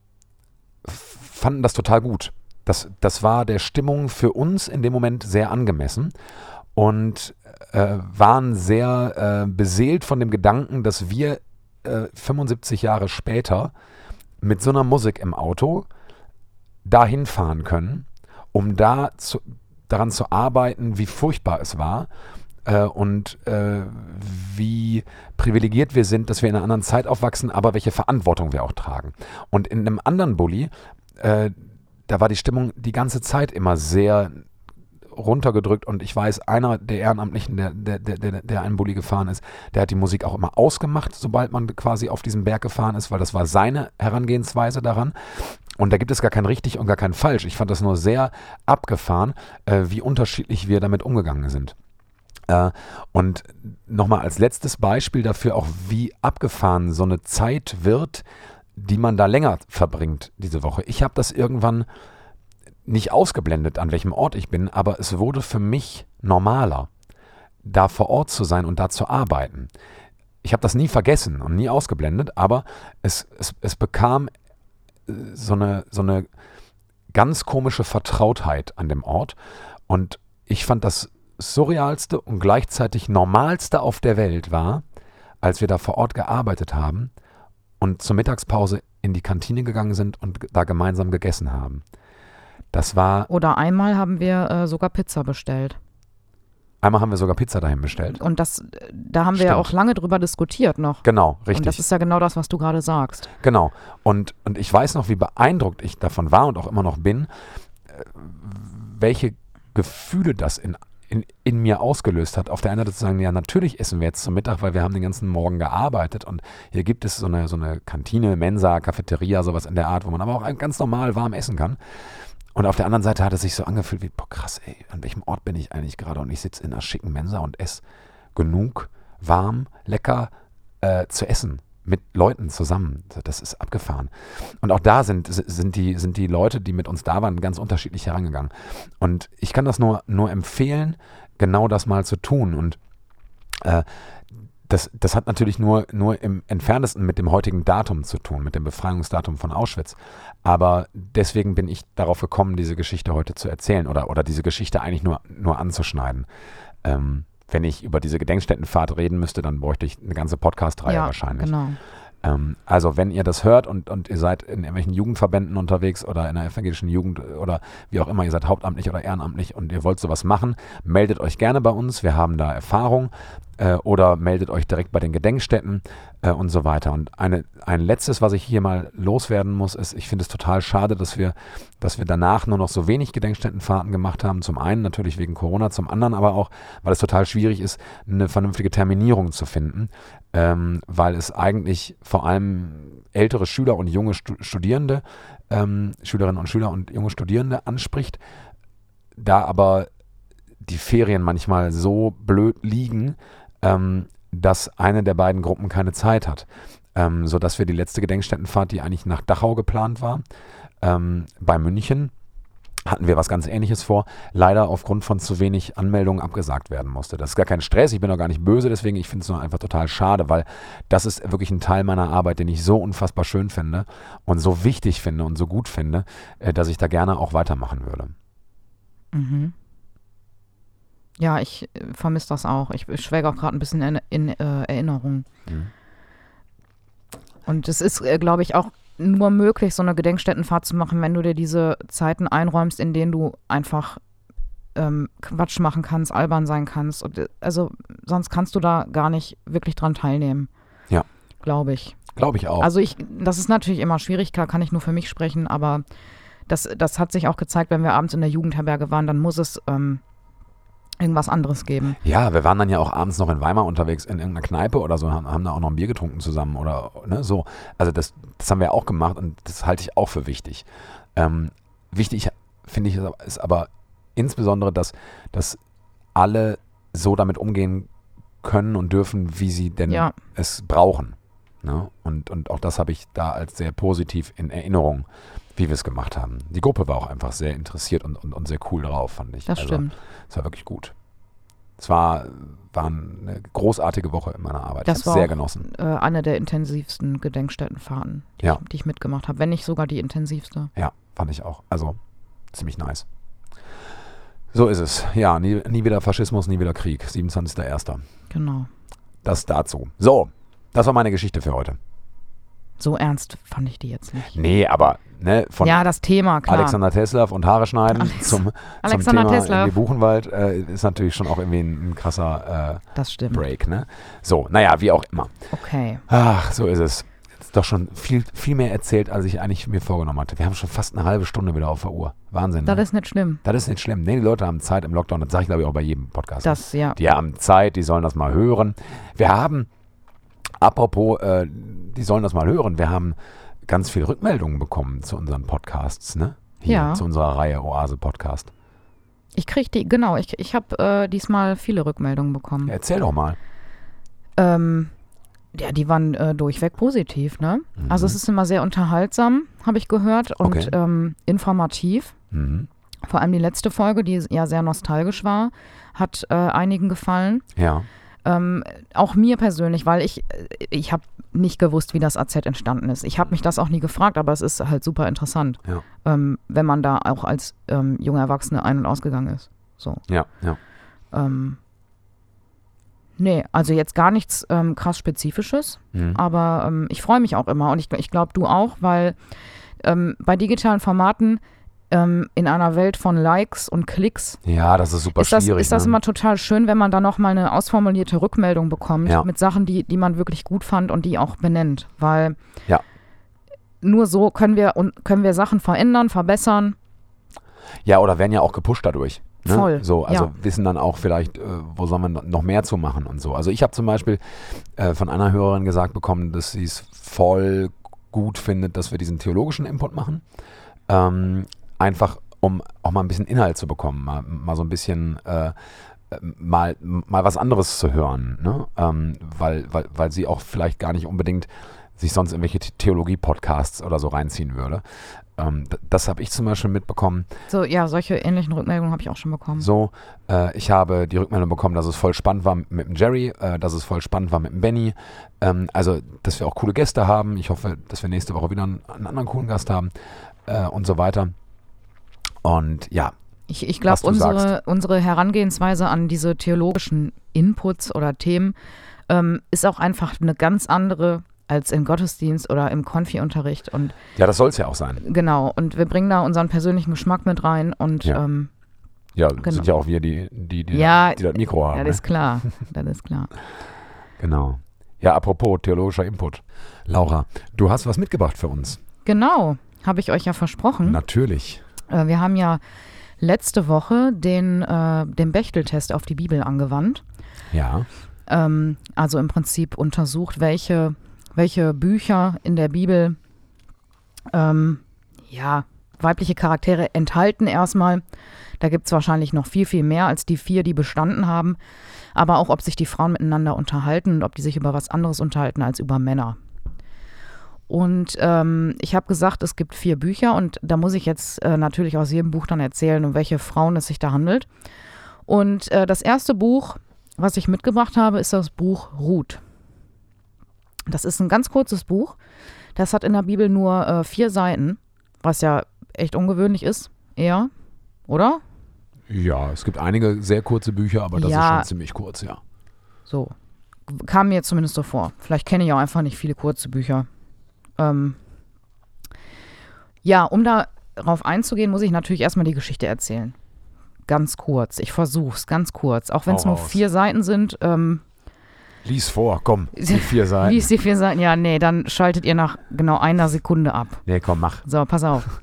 A: fanden das total gut. Das, das war der Stimmung für uns in dem Moment sehr angemessen und äh, waren sehr äh, beseelt von dem Gedanken, dass wir äh, 75 Jahre später mit so einer Musik im Auto dahin fahren können, um da zu, daran zu arbeiten, wie furchtbar es war äh, und äh, wie privilegiert wir sind, dass wir in einer anderen Zeit aufwachsen, aber welche Verantwortung wir auch tragen. Und in einem anderen Bulli, äh, da war die Stimmung die ganze Zeit immer sehr runtergedrückt und ich weiß, einer der Ehrenamtlichen, der, der, der, der, einen Bulli gefahren ist, der hat die Musik auch immer ausgemacht, sobald man quasi auf diesen Berg gefahren ist, weil das war seine Herangehensweise daran. Und da gibt es gar kein richtig und gar kein falsch. Ich fand das nur sehr abgefahren, äh, wie unterschiedlich wir damit umgegangen sind. Äh, und nochmal als letztes Beispiel dafür auch, wie abgefahren so eine Zeit wird, die man da länger verbringt diese Woche. Ich habe das irgendwann nicht ausgeblendet, an welchem Ort ich bin, aber es wurde für mich normaler, da vor Ort zu sein und da zu arbeiten. Ich habe das nie vergessen und nie ausgeblendet, aber es, es, es bekam äh, so eine, so eine ganz komische Vertrautheit an dem Ort. Und ich fand das surrealste und gleichzeitig normalste auf der Welt war, als wir da vor Ort gearbeitet haben und zur Mittagspause in die Kantine gegangen sind und da gemeinsam gegessen haben. Das war,
B: Oder einmal haben wir äh, sogar Pizza bestellt.
A: einmal haben wir sogar Pizza dahin bestellt.
B: Und das, da haben wir ja auch lange drüber diskutiert noch.
A: Genau,
B: Und das
A: richtig.
B: ist ja genau das, was du gerade sagst.
A: Genau. Und, und ich weiß noch, wie beeindruckt ich davon war und auch immer noch bin, äh, welche Gefühle das in, in, in mir ausgelöst hat. Auf der einen Seite zu sagen, ja, natürlich essen wir jetzt zum Mittag, weil wir haben den ganzen Morgen gearbeitet und hier gibt es so eine, so eine Kantine, Mensa, Cafeteria, sowas in der Art, wo man aber auch ganz normal warm essen kann. Und auf der anderen Seite hat es sich so angefühlt wie, boah krass, ey, an welchem Ort bin ich eigentlich gerade? Und ich sitze in einer schicken Mensa und esse genug warm, lecker äh, zu essen mit Leuten zusammen. Das ist abgefahren. Und auch da sind, sind, die, sind die Leute, die mit uns da waren, ganz unterschiedlich herangegangen. Und ich kann das nur, nur empfehlen, genau das mal zu tun. Und äh, das, das hat natürlich nur, nur im entferntesten mit dem heutigen Datum zu tun, mit dem Befreiungsdatum von Auschwitz. Aber deswegen bin ich darauf gekommen, diese Geschichte heute zu erzählen oder, oder diese Geschichte eigentlich nur, nur anzuschneiden. Ähm, wenn ich über diese Gedenkstättenfahrt reden müsste, dann bräuchte ich eine ganze Podcast-Reihe
B: ja,
A: wahrscheinlich.
B: genau.
A: Ähm, also wenn ihr das hört und, und ihr seid in irgendwelchen Jugendverbänden unterwegs oder in der evangelischen Jugend oder wie auch immer, ihr seid hauptamtlich oder ehrenamtlich und ihr wollt sowas machen, meldet euch gerne bei uns. Wir haben da Erfahrung äh, oder meldet euch direkt bei den Gedenkstätten äh, und so weiter. Und eine, ein letztes, was ich hier mal loswerden muss, ist, ich finde es total schade, dass wir, dass wir danach nur noch so wenig Gedenkstättenfahrten gemacht haben. Zum einen natürlich wegen Corona, zum anderen aber auch, weil es total schwierig ist, eine vernünftige Terminierung zu finden, ähm, weil es eigentlich vor allem ältere Schüler und junge Studierende, ähm, Schülerinnen und Schüler und junge Studierende anspricht. Da aber die Ferien manchmal so blöd liegen, ähm, dass eine der beiden Gruppen keine Zeit hat. Ähm, sodass wir die letzte Gedenkstättenfahrt, die eigentlich nach Dachau geplant war, ähm, bei München, hatten wir was ganz Ähnliches vor, leider aufgrund von zu wenig Anmeldungen abgesagt werden musste. Das ist gar kein Stress, ich bin auch gar nicht böse, deswegen ich finde es nur einfach total schade, weil das ist wirklich ein Teil meiner Arbeit, den ich so unfassbar schön finde und so wichtig finde und so gut finde, äh, dass ich da gerne auch weitermachen würde.
B: Mhm. Ja, ich äh, vermisse das auch. Ich schwelge auch gerade ein bisschen in, in äh, Erinnerung. Mhm. Und es ist, äh, glaube ich, auch nur möglich, so eine Gedenkstättenfahrt zu machen, wenn du dir diese Zeiten einräumst, in denen du einfach ähm, Quatsch machen kannst, albern sein kannst. Und, äh, also sonst kannst du da gar nicht wirklich dran teilnehmen.
A: Ja.
B: Glaube ich.
A: Glaube ich auch.
B: Also ich, das ist natürlich immer schwierig, klar kann ich nur für mich sprechen, aber das, das hat sich auch gezeigt, wenn wir abends in der Jugendherberge waren, dann muss es ähm, irgendwas anderes geben.
A: Ja, wir waren dann ja auch abends noch in Weimar unterwegs in irgendeiner Kneipe oder so, haben, haben da auch noch ein Bier getrunken zusammen oder ne, so. Also das, das haben wir auch gemacht und das halte ich auch für wichtig. Ähm, wichtig finde ich ist aber insbesondere, dass, dass alle so damit umgehen können und dürfen, wie sie denn ja. es brauchen. Ne? Und, und auch das habe ich da als sehr positiv in Erinnerung, wie wir es gemacht haben. Die Gruppe war auch einfach sehr interessiert und, und, und sehr cool drauf, fand ich.
B: Das also, stimmt.
A: Es war wirklich gut. Es war, war eine großartige Woche in meiner Arbeit.
B: Das
A: ich
B: war
A: sehr
B: auch,
A: genossen.
B: Äh, eine der intensivsten Gedenkstättenfahrten, die,
A: ja.
B: ich, die ich mitgemacht habe. Wenn nicht sogar die intensivste.
A: Ja, fand ich auch. Also ziemlich nice. So ist es. Ja, nie, nie wieder Faschismus, nie wieder Krieg. 27.01.
B: Genau.
A: Das dazu. So, das war meine Geschichte für heute.
B: So ernst fand ich die jetzt nicht.
A: Nee, aber ne, von
B: ja, das Thema, klar.
A: Alexander Tesla und Haare schneiden
B: Alex
A: zum, zum Thema Tesla. Buchenwald äh, ist natürlich schon auch irgendwie ein, ein krasser äh,
B: das stimmt.
A: Break. Ne? So, naja, wie auch immer.
B: Okay.
A: Ach, so ist es. Jetzt doch schon viel, viel mehr erzählt, als ich eigentlich mir vorgenommen hatte. Wir haben schon fast eine halbe Stunde wieder auf der Uhr. Wahnsinn.
B: Das
A: ne?
B: ist nicht schlimm.
A: Das ist nicht schlimm. Nee, die Leute haben Zeit im Lockdown. Das sage ich, glaube ich, auch bei jedem Podcast.
B: Das, ja.
A: Die haben Zeit, die sollen das mal hören. Wir haben, apropos, äh, die sollen das mal hören, wir haben ganz viele Rückmeldungen bekommen zu unseren Podcasts, ne? Hier,
B: Ja.
A: Zu unserer Reihe Oase Podcast.
B: Ich kriege die, genau, ich, ich habe äh, diesmal viele Rückmeldungen bekommen.
A: Ja, erzähl doch mal.
B: Ähm, ja, die waren äh, durchweg positiv, ne?
A: Mhm.
B: Also es ist immer sehr unterhaltsam, habe ich gehört, und
A: Okay.
B: ähm, informativ.
A: Mhm.
B: Vor allem die letzte Folge, die ja sehr nostalgisch war, hat äh, einigen gefallen.
A: Ja.
B: Ähm, auch mir persönlich, weil ich, äh, ich habe nicht gewusst, wie das AZ entstanden ist. Ich habe mich das auch nie gefragt, aber es ist halt super interessant,
A: Ja.
B: ähm, wenn man da auch als ähm, junger Erwachsene ein- und ausgegangen ist. So.
A: Ja, ja.
B: Ähm, nee, also jetzt gar nichts ähm, krass Spezifisches,
A: Mhm.
B: aber ähm, ich freue mich auch immer und ich, ich glaube, du auch, weil bei digitalen Formaten ähm, in einer Welt von Likes und Klicks
A: Ja, das ist super
B: ist das,
A: schwierig.
B: ist das
A: ne?
B: immer total schön, wenn man da nochmal eine ausformulierte Rückmeldung bekommt
A: Ja.
B: mit Sachen, die, die man wirklich gut fand und die auch benennt. Weil
A: Ja.
B: nur so können wir, und können wir Sachen verändern, verbessern.
A: Ja, oder werden ja auch gepusht dadurch. Ne?
B: Voll,
A: So, also
B: ja.
A: wissen dann auch vielleicht, äh, wo soll man noch mehr zu machen und so. Also ich habe zum Beispiel äh, von einer Hörerin gesagt bekommen, dass sie es voll gut findet, dass wir diesen theologischen Input machen. Ähm, einfach um auch mal ein bisschen Inhalt zu bekommen, mal, mal so ein bisschen äh, mal, mal was anderes zu hören, ne? ähm, weil, weil, weil sie auch vielleicht gar nicht unbedingt sich sonst irgendwelche The- Theologie-Podcasts oder so reinziehen würde. Ähm, das habe ich zum Beispiel mitbekommen.
B: So, ja, solche ähnlichen Rückmeldungen habe ich auch schon bekommen.
A: So, äh, ich habe die Rückmeldung bekommen, dass es voll spannend war mit dem Jerry, äh, dass es voll spannend war mit dem Benny. Ähm, also, dass wir auch coole Gäste haben. Ich hoffe, dass wir nächste Woche wieder einen, einen anderen coolen Gast haben äh, und so weiter. Und ja,
B: Ich, ich glaube, unsere,
A: sagst.
B: unsere Herangehensweise an diese theologischen Inputs oder Themen ähm, ist auch einfach eine ganz andere als im Gottesdienst oder im Konfi-Unterricht. Und
A: Ja, das soll es ja auch sein.
B: genau, und wir bringen da unseren persönlichen Geschmack mit rein und
A: Ja.
B: ähm,
A: Ja,
B: Genau.
A: sind ja auch wir, die, die, die,
B: Ja,
A: die das Mikro haben.
B: ja,
A: ne?
B: das ist klar. <laughs> Das ist klar.
A: Genau. Ja, apropos theologischer Input. Laura, du hast was mitgebracht für uns.
B: Genau, habe ich euch ja versprochen.
A: Natürlich.
B: Äh, wir haben ja letzte Woche den, äh, den Bechteltest auf die Bibel angewandt.
A: Ja.
B: Ähm, also im Prinzip untersucht, welche, welche Bücher in der Bibel ähm, ja, weibliche Charaktere enthalten erstmal. Da gibt es wahrscheinlich noch viel, viel mehr als die vier, die bestanden haben. Aber auch, ob sich die Frauen miteinander unterhalten und ob die sich über was anderes unterhalten als über Männer. Und ähm, ich habe gesagt, es gibt vier Bücher und da muss ich jetzt äh, natürlich aus jedem Buch dann erzählen, um welche Frauen es sich da handelt. Und äh, das erste Buch, was ich mitgebracht habe, ist das Buch Ruth. Das ist ein ganz kurzes Buch. Das hat in der Bibel nur äh, vier Seiten, was ja echt ungewöhnlich ist, eher, oder?
A: Ja, es gibt einige sehr kurze Bücher, aber das
B: Ja.
A: ist schon ziemlich kurz, ja.
B: So. Kam mir zumindest so vor. Vielleicht kenne ich auch einfach nicht viele kurze Bücher. Ähm ja, um darauf einzugehen, muss ich natürlich erstmal die Geschichte erzählen. Ganz kurz. Ich versuch's, ganz kurz. Auch wenn es nur
A: raus.
B: vier Seiten sind. Ähm,
A: Lies vor, komm. Die vier <laughs> Seiten.
B: Lies die vier Seiten. Ja, nee, dann schaltet ihr nach genau einer Sekunde ab.
A: Nee, komm, mach.
B: So, pass auf.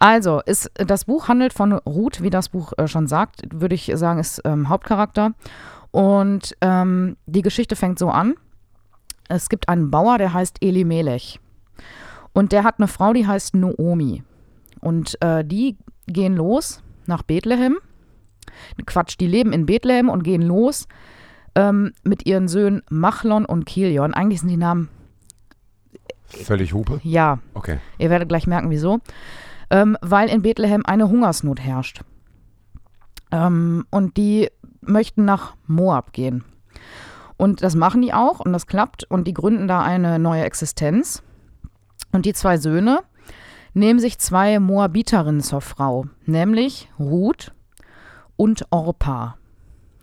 B: Also, ist, das Buch handelt von Ruth, wie das Buch äh, schon sagt, würde ich sagen, ist ähm, Hauptcharakter. Und ähm, die Geschichte fängt so an. Es gibt einen Bauer, der heißt Elimelech. Und der hat eine Frau, die heißt Noomi. Und äh, die gehen los nach Bethlehem. Quatsch, die leben in Bethlehem und gehen los ähm, mit ihren Söhnen Machlon und Kilion. Eigentlich sind die Namen,
A: Völlig Hupe?
B: ja,
A: Okay.
B: Ihr werdet gleich merken, wieso. Ähm, weil in Bethlehem eine Hungersnot herrscht. Ähm, und die möchten nach Moab gehen. Und das machen die auch und das klappt und die gründen da eine neue Existenz. Und die zwei Söhne nehmen sich zwei Moabiterinnen zur Frau, nämlich Ruth und Orpa.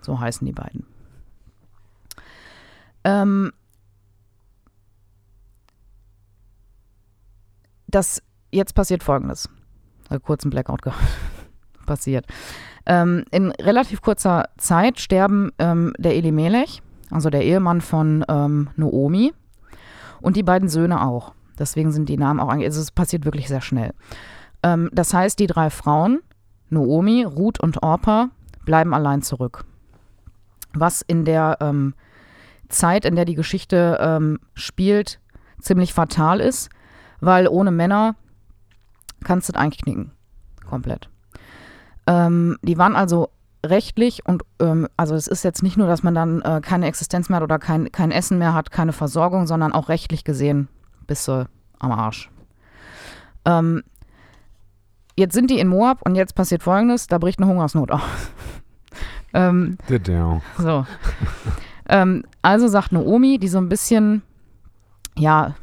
B: So heißen die beiden. Ähm, das jetzt passiert folgendes. Kurzen Blackout <laughs> passiert. Ähm, in relativ kurzer Zeit sterben ähm, der Elimelech, also der Ehemann von ähm, Noomi, und die beiden Söhne auch. Deswegen sind die Namen auch eigentlich, also es passiert wirklich sehr schnell. Ähm, das heißt, die drei Frauen, Noomi, Ruth und Orpa, bleiben allein zurück. Was in der ähm, Zeit, in der die Geschichte ähm, spielt, ziemlich fatal ist, weil ohne Männer kannst du das eigentlich knicken. Komplett. Ähm, die waren also rechtlich und ähm, also es ist jetzt nicht nur, dass man dann äh, keine Existenz mehr hat oder kein, kein Essen mehr hat, keine Versorgung, sondern auch rechtlich gesehen bist du am Arsch. Ähm, jetzt sind die in Moab und jetzt passiert folgendes, da bricht eine Hungersnot aus. <laughs> ähm, so. ähm, also sagt Naomi, die so ein bisschen, ja,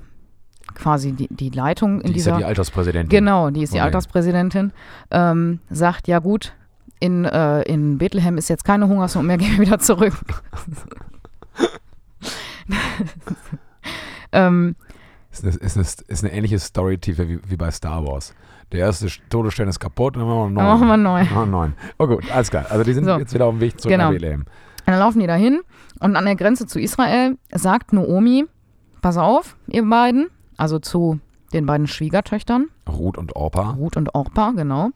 B: quasi die, die Leitung in
A: Die ist ja
B: dieser.
A: die Alterspräsidentin.
B: genau, die ist die
A: Okay.
B: Alterspräsidentin, ähm, sagt, ja gut, in, äh, in Bethlehem ist jetzt keine Hungersnot mehr, <laughs> gehen wir wieder zurück. <laughs> ähm,
A: Ist eine, ist, eine, ist eine ähnliche Story-Tiefe wie, wie bei Star Wars. Der erste Todesstern ist kaputt und dann machen wir
B: dann
A: noch
B: machen wir neu.
A: Ah, neun. Oh gut, alles klar. Also die sind
B: So.
A: jetzt wieder auf dem Weg zurück
B: Genau.
A: nach Bethlehem.
B: Und dann laufen die dahin und an der Grenze zu Israel sagt Naomi, pass auf, ihr beiden, also zu den beiden Schwiegertöchtern,
A: Ruth und Orpa.
B: Ruth und Orpa, genau.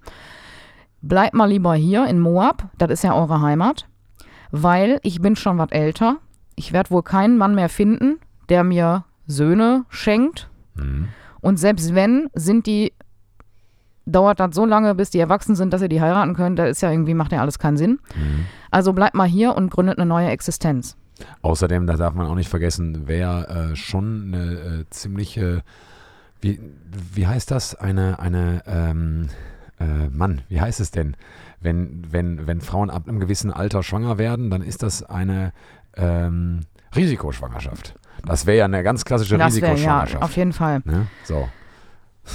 B: Bleibt mal lieber hier in Moab, das ist ja eure Heimat, weil ich bin schon was älter. Ich werde wohl keinen Mann mehr finden, der mir Söhne schenkt.
A: Mhm.
B: Und selbst wenn, sind die, dauert das so lange, bis die erwachsen sind, dass ihr die heiraten könnt. Da ist ja irgendwie, macht ja alles keinen Sinn.
A: Mhm.
B: Also bleibt mal hier und gründet eine neue Existenz.
A: Außerdem, da darf man auch nicht vergessen, wer äh, schon eine äh, ziemliche, wie, wie heißt das? Eine, eine, ähm, äh, Mann, wie heißt es denn? Wenn, wenn, wenn Frauen ab einem gewissen Alter schwanger werden, dann ist das eine ähm, Risikoschwangerschaft. Das wäre ja eine ganz klassische
B: Das wäre ja,
A: Risikoschwangerschaft.
B: auf jeden Fall.
A: ne? So.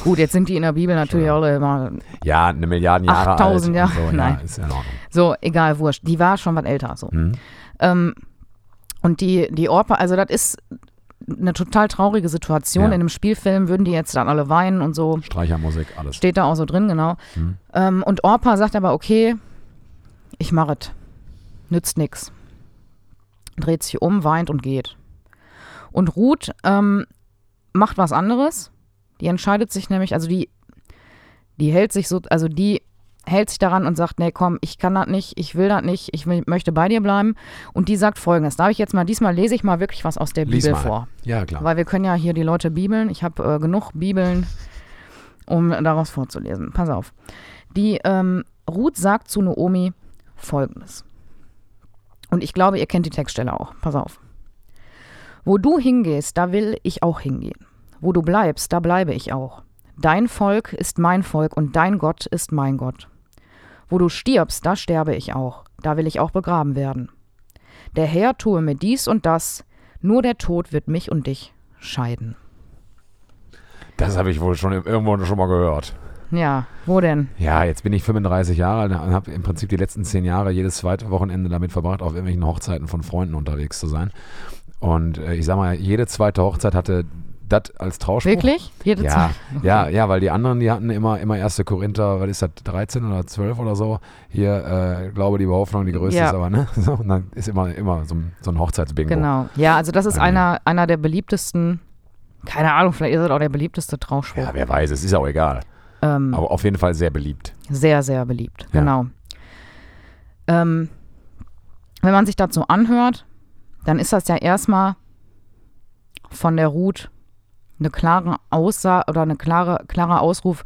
B: Gut, jetzt sind die in der Bibel natürlich alle immer
A: Ja, eine Milliarden Jahre
B: 8000
A: alt.
B: Jahre,
A: So,
B: nein.
A: Ja, ist in Ordnung.
B: so, egal, wurscht. Die war schon was älter so.
A: Mhm.
B: Ähm, und die, die Orpa, also das ist, eine total traurige Situation.
A: Ja.
B: In einem Spielfilm würden die jetzt dann alle weinen und so.
A: Streichermusik, alles.
B: Steht da auch so drin, genau.
A: Hm.
B: Ähm, und Orpa sagt aber, okay, ich mach es. Nützt nix. Dreht sich um, weint und geht. Und Ruth ähm, macht was anderes. Die entscheidet sich nämlich, also die, die hält sich so, also die hält sich daran und sagt, nee, komm, ich kann das nicht, ich will das nicht, ich will, möchte bei dir bleiben. Und die sagt folgendes, darf ich jetzt mal, diesmal lese ich mal wirklich was aus der
A: Lies
B: Bibel
A: mal.
B: vor.
A: Ja, klar.
B: Weil wir können ja hier die Leute bibeln. Ich habe äh, genug Bibeln, um daraus vorzulesen. Pass auf. Die ähm, Ruth sagt zu Naomi folgendes. Und ich glaube, ihr kennt die Textstelle auch. Pass auf. Wo du hingehst, da will ich auch hingehen. Wo du bleibst, da bleibe ich auch. Dein Volk ist mein Volk und dein Gott ist mein Gott. Wo du stirbst, da sterbe ich auch. Da will ich auch begraben werden. Der Herr tue mir dies und das, nur der Tod wird mich und dich scheiden.
A: Das habe ich wohl schon irgendwo schon mal gehört.
B: Ja, wo denn?
A: Ja, jetzt bin ich 35 Jahre alt und habe im Prinzip die letzten zehn Jahre jedes zweite Wochenende damit verbracht, auf irgendwelchen Hochzeiten von Freunden unterwegs zu sein. Und äh, ich sag mal, jede zweite Hochzeit hatte das als Trauspruch.
B: Wirklich? Jede
A: Ja,
B: Zeit? <laughs>
A: ja, ja, weil die anderen, die hatten immer, immer erste Korinther, was ist das, 13 oder 12 oder so. Hier, äh, Glaube, die Hoffnung, die größte
B: Ja.
A: ist aber, ne? <laughs> So, und dann ist immer, immer so, ein- so ein Hochzeitsbingo.
B: Genau. Ja, also das ist
A: Ja.
B: einer, einer der beliebtesten, keine Ahnung, vielleicht ist es auch der beliebteste Trauspruch.
A: Ja, wer weiß, es ist auch egal.
B: ähm,
A: Aber auf jeden Fall sehr beliebt.
B: Sehr, sehr beliebt,
A: Ja.
B: genau. Ähm, wenn man sich dazu anhört, dann ist das ja erstmal von der Ruth eine klare Aussage oder eine klare, klarer Ausruf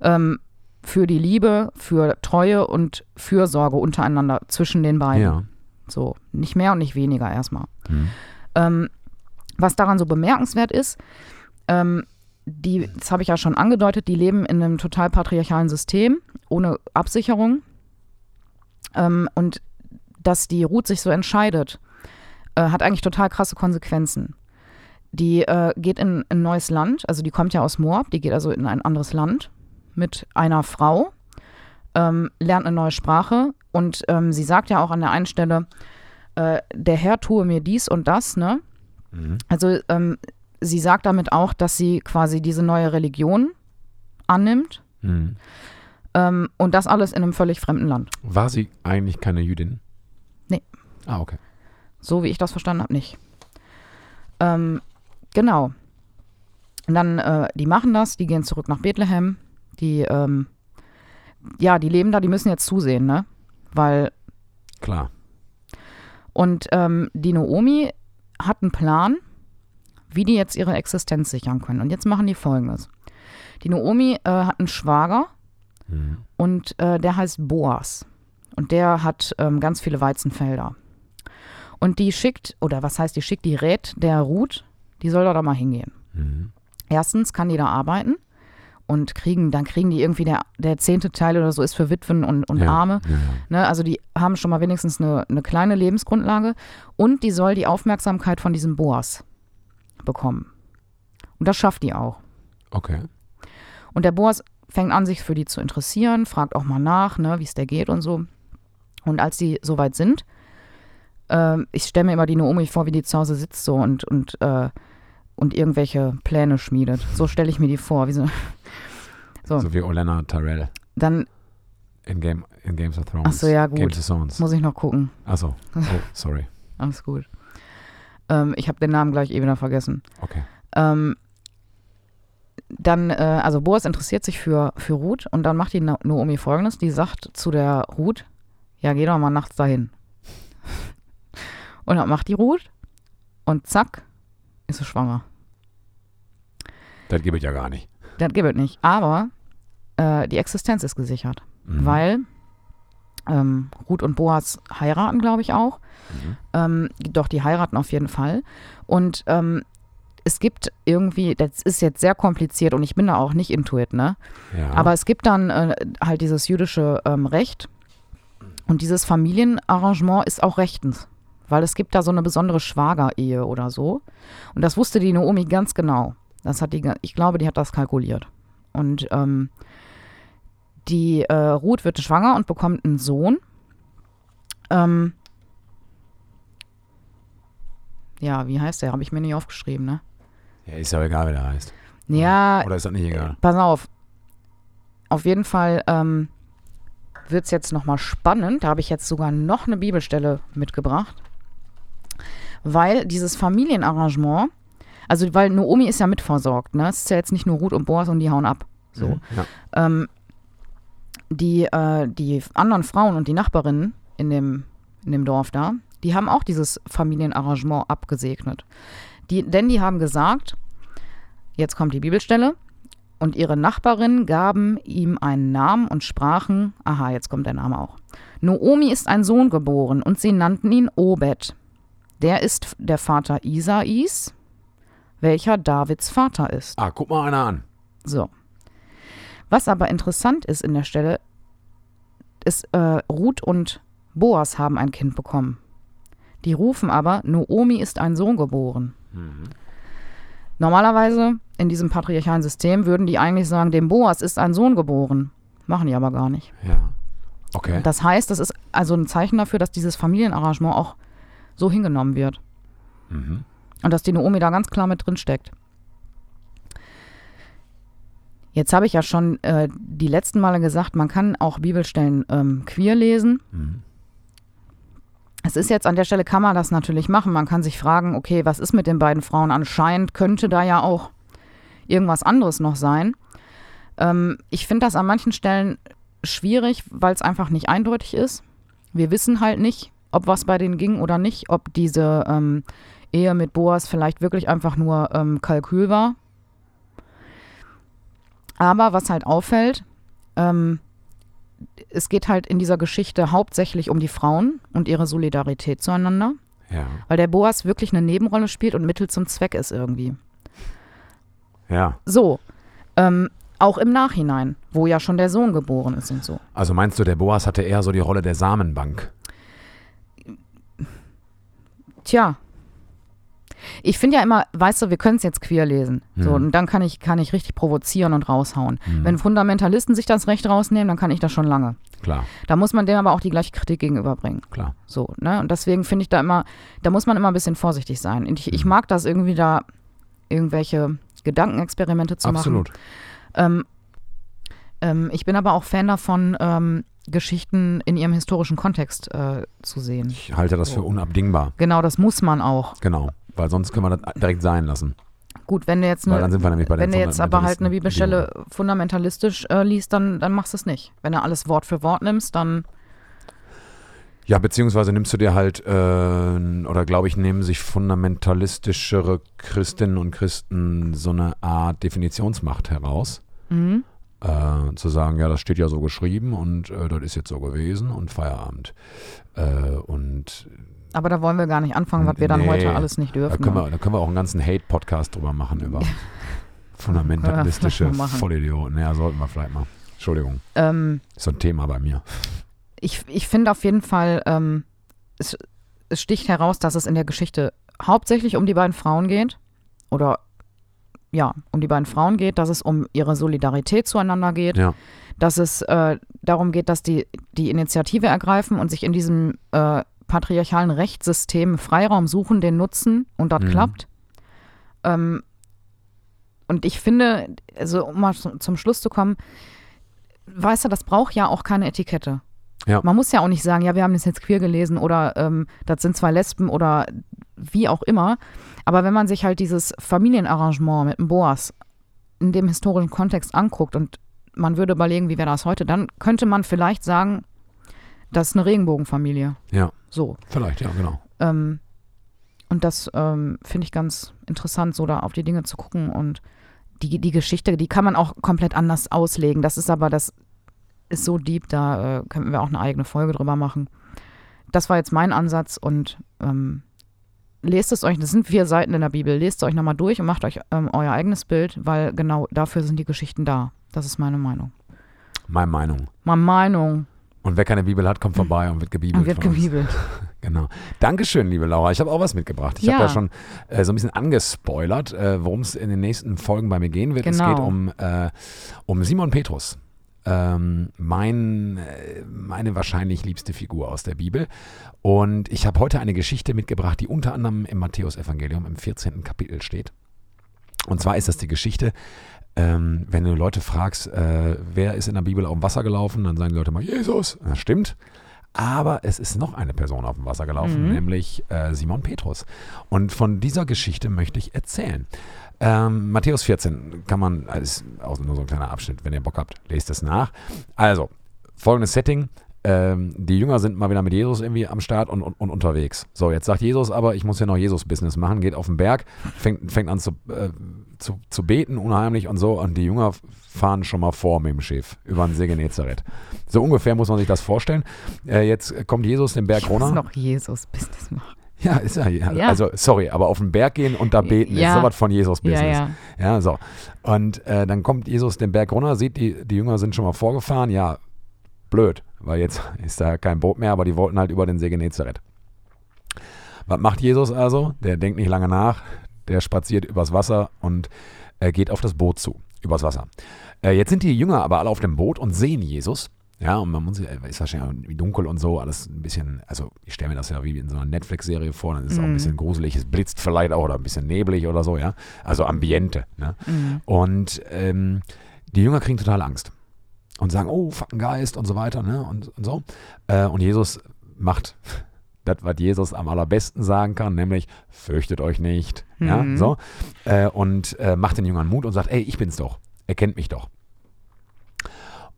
B: ähm, für die Liebe, für Treue und Fürsorge untereinander zwischen den beiden.
A: Ja.
B: So, nicht mehr und nicht weniger erstmal.
A: Hm.
B: Ähm, was daran so bemerkenswert ist, ähm, die, das habe ich ja schon angedeutet, die leben in einem total patriarchalen System, ohne Absicherung. Ähm, und dass die Ruth sich so entscheidet, äh, hat eigentlich total krasse Konsequenzen. Die äh, geht in ein neues Land, also die kommt ja aus Moab, die geht also in ein anderes Land mit einer Frau, ähm, lernt eine neue Sprache und ähm, sie sagt ja auch an der einen Stelle, äh, der Herr tue mir dies und das, ne?
A: Mhm.
B: Also ähm, sie sagt damit auch, dass sie quasi diese neue Religion annimmt
A: Mhm.
B: ähm, und das alles in einem völlig fremden Land.
A: War sie eigentlich keine Jüdin?
B: Nee.
A: Ah, okay.
B: So wie ich das verstanden habe, nicht. Ähm, genau. Und dann, äh, die machen das, die gehen zurück nach Bethlehem. Die, ähm, ja, die leben da, die müssen jetzt zusehen, ne? Weil,
A: Klar.
B: und ähm, die Naomi hat einen Plan, wie die jetzt ihre Existenz sichern können. Und jetzt machen die folgendes. Die Naomi äh, hat einen Schwager
A: Mhm.
B: und äh, der heißt Boas. Und der hat ähm, ganz viele Weizenfelder. Und die schickt, oder was heißt die schickt, die rät der Ruth, die soll da mal hingehen.
A: Mhm.
B: Erstens kann die da arbeiten und kriegen, dann kriegen die irgendwie der, der zehnte Teil oder so ist für Witwen und, und
A: Ja,
B: Arme.
A: Ja.
B: Ne? Also die haben schon mal wenigstens eine, eine kleine Lebensgrundlage und die soll die Aufmerksamkeit von diesem Boas bekommen. Und das schafft die auch.
A: Okay.
B: Und der Boas fängt an, sich für die zu interessieren, fragt auch mal nach, ne, wie es der geht und so. Und als die soweit sind, ähm, ich stelle mir immer die Naomi vor, wie die zu Hause sitzt so und, und, äh, und irgendwelche Pläne schmiedet. So stelle ich mir die vor. Wie so, <laughs> so,
A: So wie Olenna Tyrell
B: dann
A: in, Game, in Games of Thrones.
B: Ach so, ja, gut.
A: Games of Thrones.
B: muss ich noch gucken.
A: Achso. <laughs> Oh, sorry.
B: Alles gut. Ähm, ich habe den Namen gleich eh wieder vergessen.
A: Okay.
B: Ähm, dann, äh, also Boas interessiert sich für, für Ruth und dann macht die Na- Naomi folgendes: Die sagt zu der Ruth, ja, geh doch mal nachts dahin. Und dann macht die Ruth und zack, ist sie schwanger.
A: Das gebe ich ja gar nicht.
B: Das gibt es nicht. Aber äh, die Existenz ist gesichert,
A: Mhm.
B: weil ähm, Ruth und Boas heiraten, glaube ich auch.
A: Mhm.
B: Ähm, doch, die heiraten auf jeden Fall. Und ähm, es gibt irgendwie, das ist jetzt sehr kompliziert und ich bin da auch nicht intuit, ne?
A: Ja.
B: Aber es gibt dann äh, halt dieses jüdische ähm, Recht und dieses Familienarrangement ist auch rechtens, weil es gibt da so eine besondere Schwagerehe oder so. Und das wusste die Naomi ganz genau. Das hat die, ich glaube, die hat das kalkuliert. Und ähm, die äh, Ruth wird schwanger und bekommt einen Sohn. Ähm, ja, wie heißt der? Habe ich mir nicht aufgeschrieben, ne?
A: Ja, ist ja egal, wie der heißt.
B: Ja,
A: Oder ist das nicht egal?
B: pass auf. Auf jeden Fall ähm, wird es jetzt nochmal spannend. Da habe ich jetzt sogar noch eine Bibelstelle mitgebracht. Weil dieses Familienarrangement, also weil Naomi ist ja mitversorgt, ne? Es ist ja jetzt nicht nur Ruth und Boas und die hauen ab. So.
A: Mhm. Ja.
B: Ähm, die, äh, die anderen Frauen und die Nachbarinnen in dem, in dem Dorf da, die haben auch dieses Familienarrangement abgesegnet. Die, denn die haben gesagt, jetzt kommt die Bibelstelle, und ihre Nachbarinnen gaben ihm einen Namen und sprachen, aha, jetzt kommt der Name auch. Noomi ist ein Sohn geboren und sie nannten ihn Obed. Der ist der Vater Isais, welcher Davids Vater ist.
A: Ah, guck mal einer an.
B: So. Was aber interessant ist in der Stelle, ist, äh, Ruth und Boas haben ein Kind bekommen. Die rufen aber, Noomi ist ein Sohn geboren. Normalerweise in diesem patriarchalen System würden die eigentlich sagen, dem Boas ist ein Sohn geboren. Machen die aber gar nicht.
A: Ja. Okay.
B: Das heißt, das ist also ein Zeichen dafür, dass dieses Familienarrangement auch so hingenommen wird.
A: Mhm.
B: Und dass die Naomi da ganz klar mit drin steckt. Jetzt habe ich ja schon äh, die letzten Male gesagt, man kann auch Bibelstellen ähm, queer lesen.
A: Mhm.
B: Es ist jetzt an der Stelle, kann man das natürlich machen. Man kann sich fragen, okay, was ist mit den beiden Frauen? Anscheinend könnte da ja auch irgendwas anderes noch sein. Ähm, ich finde das an manchen Stellen schwierig, weil es einfach nicht eindeutig ist. Wir wissen halt nicht, ob was bei denen ging oder nicht, ob diese ähm, Ehe mit Boas vielleicht wirklich einfach nur ähm, Kalkül war. Aber was halt auffällt, ähm, es geht halt in dieser Geschichte hauptsächlich um die Frauen und ihre Solidarität zueinander,
A: Ja.
B: weil der Boas wirklich eine Nebenrolle spielt und Mittel zum Zweck ist irgendwie.
A: Ja.
B: So, ähm, auch im Nachhinein, wo ja schon der Sohn geboren ist und so.
A: Also meinst du, der Boas hatte eher so die Rolle der Samenbank?
B: Tja. Ich finde ja immer, weißt du, wir können es jetzt queer lesen. So,
A: Hm.
B: und dann kann ich, kann ich richtig provozieren und raushauen. Wenn Fundamentalisten sich das Recht rausnehmen, dann kann ich das schon lange.
A: Klar,
B: Da muss man dem aber auch die gleiche Kritik gegenüberbringen.
A: klar.
B: So, ne? Und deswegen finde ich da immer, da muss man immer ein bisschen vorsichtig sein. Und ich, ich mag das irgendwie da, irgendwelche Gedankenexperimente zu machen.
A: Absolut.
B: Ähm, ähm, ich bin aber auch Fan davon, ähm, Geschichten in ihrem historischen Kontext äh, zu sehen.
A: Ich halte das für unabdingbar.
B: Genau, das muss man auch.
A: Genau. Weil sonst können wir das direkt sein lassen.
B: Gut, wenn du jetzt eine, wenn du jetzt aber halt eine. Bibelstelle fundamentalistisch äh, liest, dann, dann machst du es nicht. Wenn du alles Wort für Wort nimmst, dann
A: Ja, beziehungsweise nimmst du dir halt, äh, oder glaube ich, nehmen sich fundamentalistischere Christinnen und Christen so eine Art Definitionsmacht heraus.
B: mhm.
A: Äh, zu sagen, ja, das steht ja so geschrieben und äh, das ist jetzt so gewesen und Feierabend. Äh, und
B: aber da wollen wir gar nicht anfangen, was wir dann
A: Nee,
B: heute alles nicht
A: da
B: dürfen.
A: können,
B: ne?
A: wir, da können wir auch einen ganzen Hate-Podcast drüber machen, über <laughs> fundamentalistische
B: Können.
A: Vollidioten. Ja, sollten wir vielleicht mal. Entschuldigung,
B: ähm,
A: ist so ein Thema bei mir.
B: ich, ich finde auf jeden Fall, ähm, es, es sticht heraus, dass es in der Geschichte hauptsächlich um die beiden Frauen geht. Oder ja, um die beiden Frauen geht, dass es um ihre Solidarität zueinander geht,
A: Ja.
B: dass es äh, darum geht, dass die die Initiative ergreifen und sich in diesem äh, patriarchalen Rechtssystem Freiraum suchen, den nutzen und das
A: Mhm.
B: klappt. Ähm, und ich finde, also um mal zum Schluss zu kommen, weißt du, das braucht ja auch keine Etikette.
A: Ja.
B: Man muss ja auch nicht sagen, ja, wir haben das jetzt queer gelesen oder ähm, das sind zwei Lesben oder wie auch immer. Aber wenn man sich halt dieses Familienarrangement mit dem Boas in dem historischen Kontext anguckt und man würde überlegen, wie wäre das heute, dann könnte man vielleicht sagen, das ist eine Regenbogenfamilie.
A: Ja,
B: So.
A: vielleicht, ja, genau.
B: Ähm, und das ähm, finde ich ganz interessant, so da auf die Dinge zu gucken. Und die, die Geschichte, die kann man auch komplett anders auslegen. Das ist aber, das ist so deep, da äh, könnten wir auch eine eigene Folge drüber machen. Das war jetzt mein Ansatz und ähm, lest es euch, das sind vier Seiten in der Bibel, lest es euch nochmal durch und macht euch ähm, euer eigenes Bild, weil genau dafür sind die Geschichten da. Das ist meine Meinung.
A: Meine Meinung.
B: Meine Meinung.
A: Und wer keine Bibel hat, kommt vorbei und wird gebibelt.
B: Und wird gebibelt. <laughs>
A: Genau. Dankeschön, liebe Laura. Ich habe auch was mitgebracht. Ich
B: Ja.
A: habe ja schon äh, so ein bisschen angespoilert, äh, worum es in den nächsten Folgen bei mir gehen wird. Es
B: Genau.
A: geht um, äh, um Simon Petrus. Ähm, mein, äh, meine wahrscheinlich liebste Figur aus der Bibel. Und ich habe heute eine Geschichte mitgebracht, die unter anderem im Matthäusevangelium im 14. Kapitel steht. Und zwar ist das die Geschichte, ähm, wenn du Leute fragst, äh, wer ist in der Bibel auf dem Wasser gelaufen, dann sagen die Leute mal Jesus. Das stimmt. Aber es ist noch eine Person auf dem Wasser gelaufen,
B: Mhm.
A: nämlich äh, Simon Petrus. Und von dieser Geschichte möchte ich erzählen. Ähm, Matthäus 14 kann man, ist auch nur so ein kleiner Abschnitt, wenn ihr Bock habt, lest es nach. Also, folgendes Setting. Ähm, die Jünger sind mal wieder mit Jesus irgendwie am Start und, und, und unterwegs. So, jetzt sagt Jesus aber, ich muss ja noch Jesus-Business machen, geht auf den Berg, fängt, fängt an zu, äh, zu, zu beten, unheimlich und so. Und die Jünger fahren schon mal vor mit dem Schiff über den See Genezareth. So ungefähr muss man sich das vorstellen. Äh, jetzt kommt Jesus den Berg
B: Ich muss
A: runter.
B: noch Jesus-Business machen.
A: Ja, ist ja, ja. Also, sorry, aber auf den Berg gehen und da beten
B: Ja.
A: ist sowas von Jesus-Business.
B: Ja, ja.
A: Ja, so. Und äh, dann kommt Jesus den Berg runter, sieht, die, die Jünger sind schon mal vorgefahren. Ja, blöd, weil jetzt <laughs> ist da kein Boot mehr, aber die wollten halt über den See Genezareth. Was macht Jesus also? Der denkt nicht lange nach, der spaziert übers Wasser und äh, geht auf das Boot zu, übers Wasser. Äh, jetzt sind die Jünger aber alle auf dem Boot und sehen Jesus. Ja, und man muss, äh, ist wahrscheinlich irgendwie dunkel und so, alles ein bisschen, also ich stelle mir das ja wie in so einer Netflix-Serie vor, dann ist es auch ein
B: Mhm.
A: bisschen gruselig, es blitzt vielleicht auch oder ein bisschen neblig oder so, ja. Also Ambiente, ne?
B: Mhm.
A: Und ähm, die Jünger kriegen total Angst und sagen, oh, fuck ein Geist und so weiter, ne? Und, und so. Äh, und Jesus macht <laughs> das, was Jesus am allerbesten sagen kann, nämlich fürchtet euch nicht. Ja,
B: Mhm.
A: so. Äh, und äh, macht den Jüngern Mut und sagt, ey, ich bin's doch. Er kennt mich doch.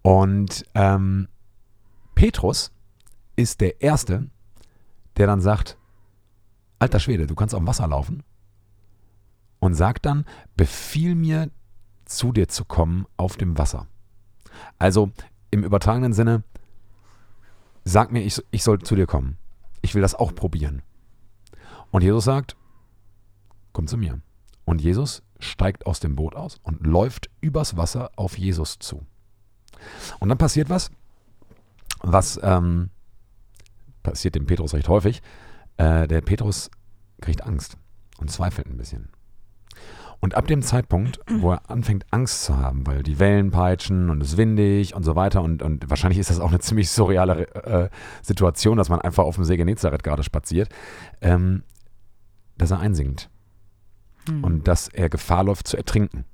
A: Und ähm, Petrus ist der Erste, der dann sagt, alter Schwede, du kannst auf dem Wasser laufen. Und sagt dann, befiehl mir, zu dir zu kommen auf dem Wasser. Also im übertragenen Sinne, sag mir, ich, ich soll zu dir kommen. Ich will das auch probieren. Und Jesus sagt, komm zu mir. Und Jesus steigt aus dem Boot aus und läuft übers Wasser auf Jesus zu. Und dann passiert was, was ähm, passiert dem Petrus recht häufig. Äh, der Petrus kriegt Angst und zweifelt ein bisschen. Und ab dem Zeitpunkt, wo er anfängt, Angst zu haben, weil die Wellen peitschen und es windig und so weiter, und, und wahrscheinlich ist das auch eine <laughs> ziemlich surreale äh, Situation, dass man einfach auf dem See Genezareth gerade spaziert, ähm, dass er einsinkt
B: Mhm.
A: und dass er Gefahr läuft zu ertrinken.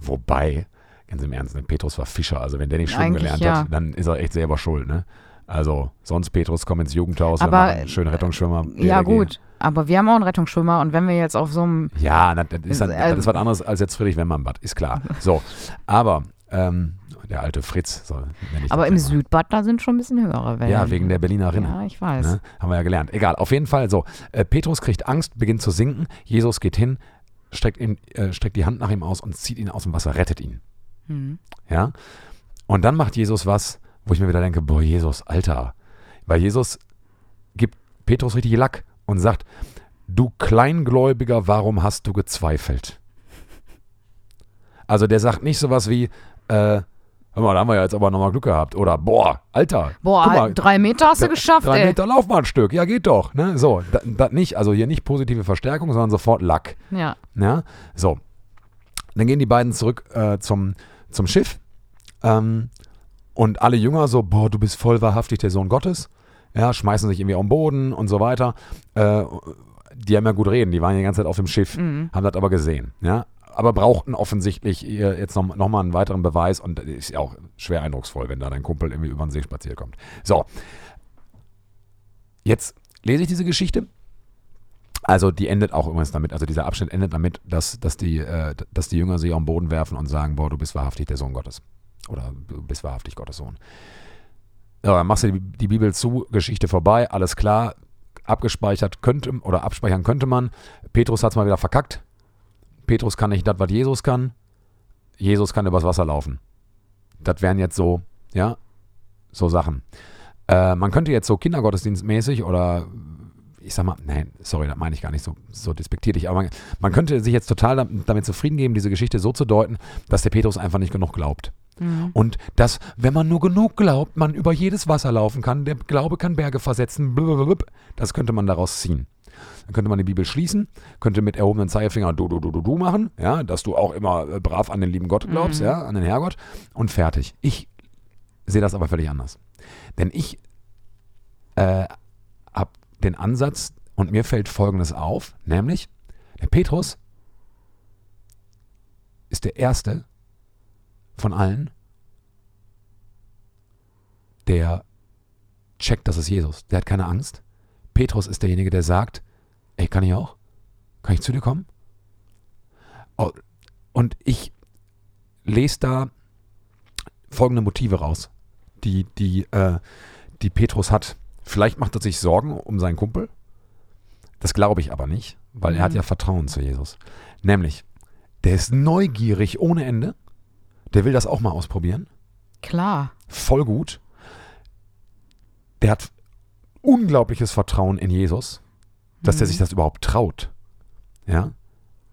A: Wobei, ganz im Ernst, ne, Petrus war Fischer, also wenn der nicht schwimmen
B: Eigentlich
A: gelernt
B: ja.
A: hat, dann ist er echt selber schuld. Ne? Also sonst Petrus, komm ins Jugendhaus,
B: Aber,
A: machen schöne Rettungsschwimmer.
B: Ja,
A: DLRG.
B: gut. Aber wir haben auch einen Rettungsschwimmer und wenn wir jetzt auf so einem.
A: Ja, das, ist, dann,
B: Äh,
A: das ist was anderes als jetzt Friedrich Wemmernbad, ist klar. So, aber ähm, der alte Fritz, so
B: Aber im. Südbad, da sind schon ein bisschen höhere Wellen.
A: Ja, wegen der Berlinerinnen.
B: Ja, ich weiß.
A: Ne? Haben wir ja gelernt. Egal, auf jeden Fall so. Äh, Petrus kriegt Angst, beginnt zu sinken. Jesus geht hin, streckt, ihm, äh, streckt die Hand nach ihm aus und zieht ihn aus dem Wasser, rettet ihn.
B: Mhm.
A: Ja? Und dann macht Jesus was, wo ich mir wieder denke, boah, Jesus, Alter. Weil Jesus gibt Petrus richtig Lack und sagt, du Kleingläubiger, warum hast du gezweifelt? Also der sagt nicht sowas wie, äh, hör mal, da haben wir ja jetzt aber nochmal Glück gehabt. Oder, boah, Alter.
B: Boah,
A: mal,
B: drei Meter hast du geschafft,
A: Drei
B: ey.
A: Meter lauf mal ein Stück. Ja, geht doch. Ne? So, das nicht. Also hier nicht positive Verstärkung, sondern sofort Lack.
B: Ja.
A: Ja, so. Dann gehen die beiden zurück äh, zum, zum Schiff. Ähm, und alle Jünger so, boah, du bist voll wahrhaftig der Sohn Gottes. Ja, schmeißen sich irgendwie den Boden und so weiter. Äh, die haben ja gut reden, die waren ja die ganze Zeit auf dem Schiff,
B: Mhm.
A: haben das aber gesehen. Ja, aber brauchten offensichtlich jetzt noch, noch mal einen weiteren Beweis und ist ja auch schwer eindrucksvoll, wenn da dein Kumpel irgendwie über den See spaziert kommt. So, jetzt lese ich diese Geschichte. Also die endet auch übrigens damit, also dieser Abschnitt endet damit, dass, dass, die, äh, dass die Jünger sich den Boden werfen und sagen, boah, du bist wahrhaftig der Sohn Gottes. Oder du bist wahrhaftig Gottes Sohn. Ja, dann machst du die, die Bibel zu, Geschichte vorbei, alles klar, abgespeichert könnte oder abspeichern könnte man. Petrus hat es mal wieder verkackt. Petrus kann nicht das, was Jesus kann. Jesus kann übers Wasser laufen. Das wären jetzt so, ja, so Sachen. Äh, man könnte jetzt so Kindergottesdienstmäßig oder ich sag mal, nein, sorry, das meine ich gar nicht so, so despektierlich, aber man, man könnte sich jetzt total dam- damit zufrieden geben, diese Geschichte so zu deuten, dass der Petrus einfach nicht genug glaubt.
B: Mhm.
A: Und dass, wenn man nur genug glaubt, man über jedes Wasser laufen kann, der Glaube kann Berge versetzen, blablabla, das könnte man daraus ziehen. Dann könnte man die Bibel schließen, könnte mit erhobenen Zeigefinger du, du, du, du, du machen, ja, dass du auch immer äh, brav an den lieben Gott glaubst,
B: Mhm.
A: ja, an den Herrgott und fertig. Ich sehe das aber völlig anders. Denn ich äh, den Ansatz und mir fällt Folgendes auf, nämlich der Petrus ist der Erste von allen, der checkt, das ist Jesus. Der hat keine Angst. Petrus ist derjenige, der sagt, ey, kann ich auch? Kann ich zu dir kommen? Oh, und ich lese da folgende Motive raus, die, die, äh, die Petrus hat. Vielleicht macht er sich Sorgen um seinen Kumpel. Das glaube ich aber nicht, weil mhm. er hat ja Vertrauen zu Jesus. Nämlich, der ist neugierig ohne Ende. Der will das auch mal ausprobieren.
B: Klar.
A: Voll gut. Der hat unglaubliches Vertrauen in Jesus, dass mhm. er sich das überhaupt traut. Ja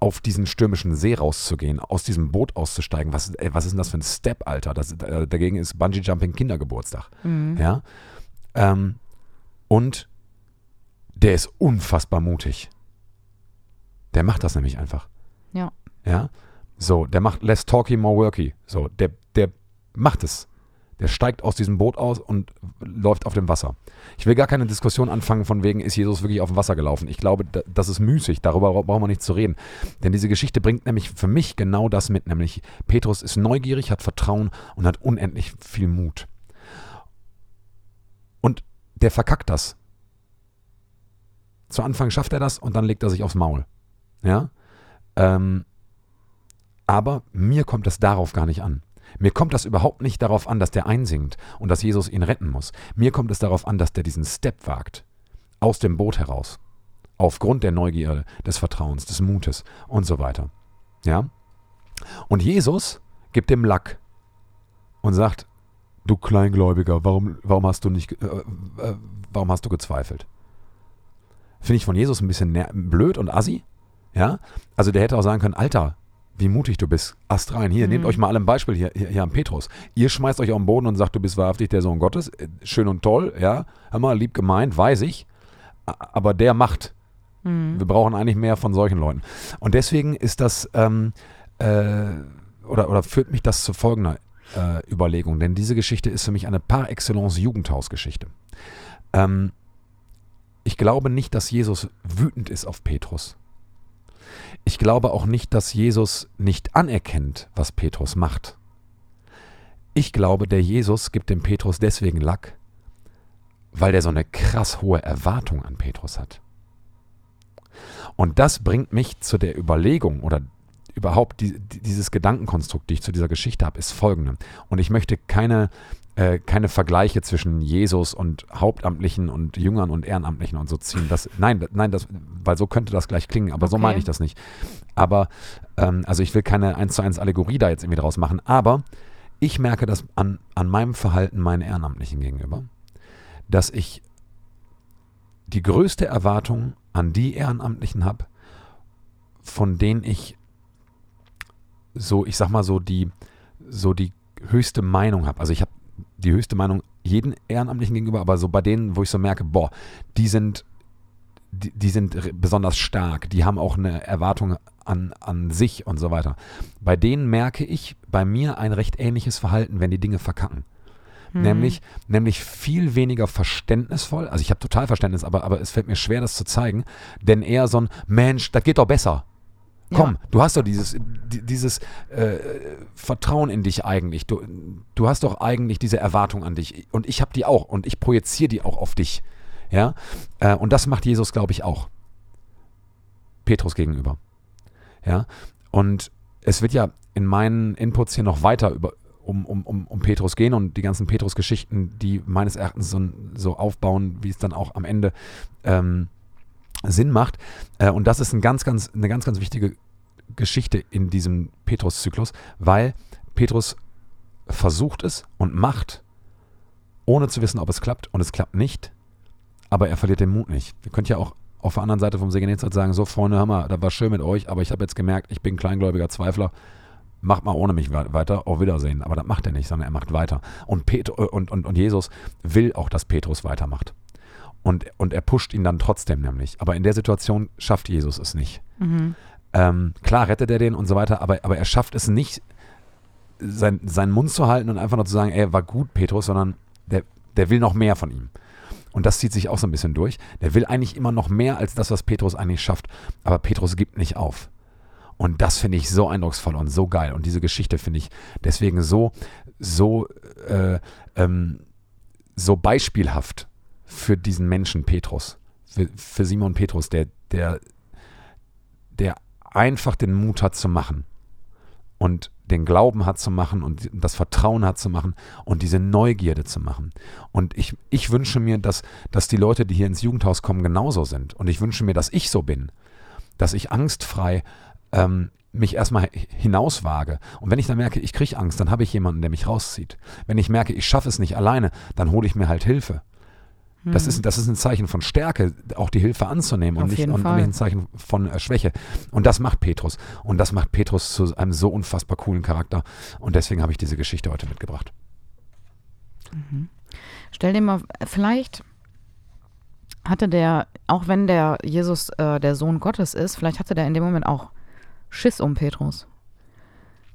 A: auf diesen stürmischen See rauszugehen, aus diesem Boot auszusteigen. Was, ey, was ist denn das für ein Step, Alter? Das, äh, dagegen ist Bungee Jumping Kindergeburtstag. Mhm. Ja. Ähm, und der ist unfassbar mutig. Der macht das nämlich einfach.
B: Ja.
A: Ja. So, der macht less talky, more worky. So, der, der macht es. Der steigt aus diesem Boot aus und läuft auf dem Wasser. Ich will gar keine Diskussion anfangen von wegen, ist Jesus wirklich auf dem Wasser gelaufen. Ich glaube, das ist müßig, darüber brauchen wir nicht zu reden. Denn diese Geschichte bringt nämlich für mich genau das mit, nämlich Petrus ist neugierig, hat Vertrauen und hat unendlich viel Mut. Und der verkackt das. Zu Anfang schafft er das und dann legt er sich aufs Maul. Ja? Ähm, aber mir kommt es darauf gar nicht an. Mir kommt das überhaupt nicht darauf an, dass der einsingt und dass Jesus ihn retten muss. Mir kommt es darauf an, dass der diesen Step wagt. Aus dem Boot heraus. Aufgrund der Neugierde, des Vertrauens, des Mutes und so weiter. Ja? Und Jesus gibt dem Lack und sagt, du Kleingläubiger, warum, warum hast du nicht, äh, äh, warum hast du gezweifelt? Finde ich von Jesus ein bisschen blöd und assi. Ja? Also der hätte auch sagen können, Alter, wie mutig du bist. Ast rein. Hier, mhm. nehmt euch mal alle ein Beispiel hier, hier, hier am Petrus. Ihr schmeißt euch auf den Boden und sagt, du bist wahrhaftig der Sohn Gottes. Äh, schön und toll, ja. Mal, lieb gemeint, weiß ich. Aber der macht. Mhm. Wir brauchen eigentlich mehr von solchen Leuten. Und deswegen ist das, ähm, äh, oder, oder führt mich das zu folgender äh, Überlegung. Denn diese Geschichte ist für mich eine par excellence Jugendhausgeschichte. Ähm, ich glaube nicht, dass Jesus wütend ist auf Petrus ich glaube auch nicht, dass Jesus nicht anerkennt, was Petrus macht. Ich glaube, der Jesus gibt dem Petrus deswegen Lack, weil der so eine krass hohe Erwartung an Petrus hat. Und das bringt mich zu der Überlegung oder überhaupt die, dieses Gedankenkonstrukt, die ich zu dieser Geschichte habe, ist folgende. Und ich möchte keine äh, keine Vergleiche zwischen Jesus und Hauptamtlichen und Jüngern und Ehrenamtlichen und so ziehen. Das, nein, nein, das, weil so könnte das gleich klingen, aber okay. so meine ich das nicht. Aber, ähm, also ich will keine 1 zu 1 Allegorie da jetzt irgendwie draus machen, aber ich merke das an, an meinem Verhalten meinen Ehrenamtlichen gegenüber, dass ich die größte Erwartung an die Ehrenamtlichen habe, von denen ich so, ich sag mal so die, so die höchste Meinung habe. Also ich habe die höchste Meinung jeden Ehrenamtlichen gegenüber, aber so bei denen, wo ich so merke, boah, die sind, die, die sind besonders stark, die haben auch eine Erwartung an, an sich und so weiter. Bei denen merke ich bei mir ein recht ähnliches Verhalten, wenn die Dinge verkacken. Hm. Nämlich, nämlich viel weniger verständnisvoll. Also ich habe total Verständnis, aber, aber es fällt mir schwer, das zu zeigen. Denn eher so ein Mensch, das geht doch besser. Komm, ja. du hast doch dieses, dieses äh, Vertrauen in dich eigentlich. Du, du hast doch eigentlich diese Erwartung an dich. Und ich habe die auch. Und ich projiziere die auch auf dich. Ja? Äh, und das macht Jesus, glaube ich, auch. Petrus gegenüber. Ja? Und es wird ja in meinen Inputs hier noch weiter über, um, um, um, um Petrus gehen und die ganzen Petrus-Geschichten, die meines Erachtens so, so aufbauen, wie es dann auch am Ende ähm, Sinn macht. Äh, und das ist ein ganz, ganz, eine ganz, ganz wichtige Geschichte in diesem Petrus-Zyklus, weil Petrus versucht es und macht, ohne zu wissen, ob es klappt. Und es klappt nicht, aber er verliert den Mut nicht. Wir können ja auch auf der anderen Seite vom See sagen, so Freunde, hör mal, da war schön mit euch, aber ich habe jetzt gemerkt, ich bin kleingläubiger Zweifler, macht mal ohne mich weiter, auf Wiedersehen. Aber das macht er nicht, sondern er macht weiter. Und, Pet und, und, und Jesus will auch, dass Petrus weitermacht. Und, und er pusht ihn dann trotzdem nämlich. Aber in der Situation schafft Jesus es nicht. Mhm. Ähm, klar rettet er den und so weiter, aber, aber er schafft es nicht, sein, seinen Mund zu halten und einfach nur zu sagen, ey, war gut, Petrus, sondern der, der will noch mehr von ihm. Und das zieht sich auch so ein bisschen durch. Der will eigentlich immer noch mehr als das, was Petrus eigentlich schafft. Aber Petrus gibt nicht auf. Und das finde ich so eindrucksvoll und so geil. Und diese Geschichte finde ich deswegen so, so, äh, ähm, so beispielhaft für diesen Menschen Petrus. Für, für Simon Petrus, der, der, der einfach den Mut hat zu machen. Und den Glauben hat zu machen und das Vertrauen hat zu machen und diese Neugierde zu machen. Und ich, ich wünsche mir, dass, dass die Leute, die hier ins Jugendhaus kommen, genauso sind. Und ich wünsche mir, dass ich so bin, dass ich angstfrei ähm, mich erstmal hinauswage. Und wenn ich dann merke, ich kriege Angst, dann habe ich jemanden, der mich rauszieht. Wenn ich merke, ich schaffe es nicht alleine, dann hole ich mir halt Hilfe. Das,
B: Hm.
A: ist, das ist ein Zeichen von Stärke, auch die Hilfe anzunehmen und nicht, und nicht ein Zeichen von äh, Schwäche. Und das macht Petrus. Und das macht Petrus zu einem so unfassbar coolen Charakter. Und deswegen habe ich diese Geschichte heute mitgebracht.
B: Stell dir mal, vielleicht hatte der, auch wenn der Jesus äh, der Sohn Gottes ist, vielleicht hatte der in dem Moment auch Schiss um Petrus.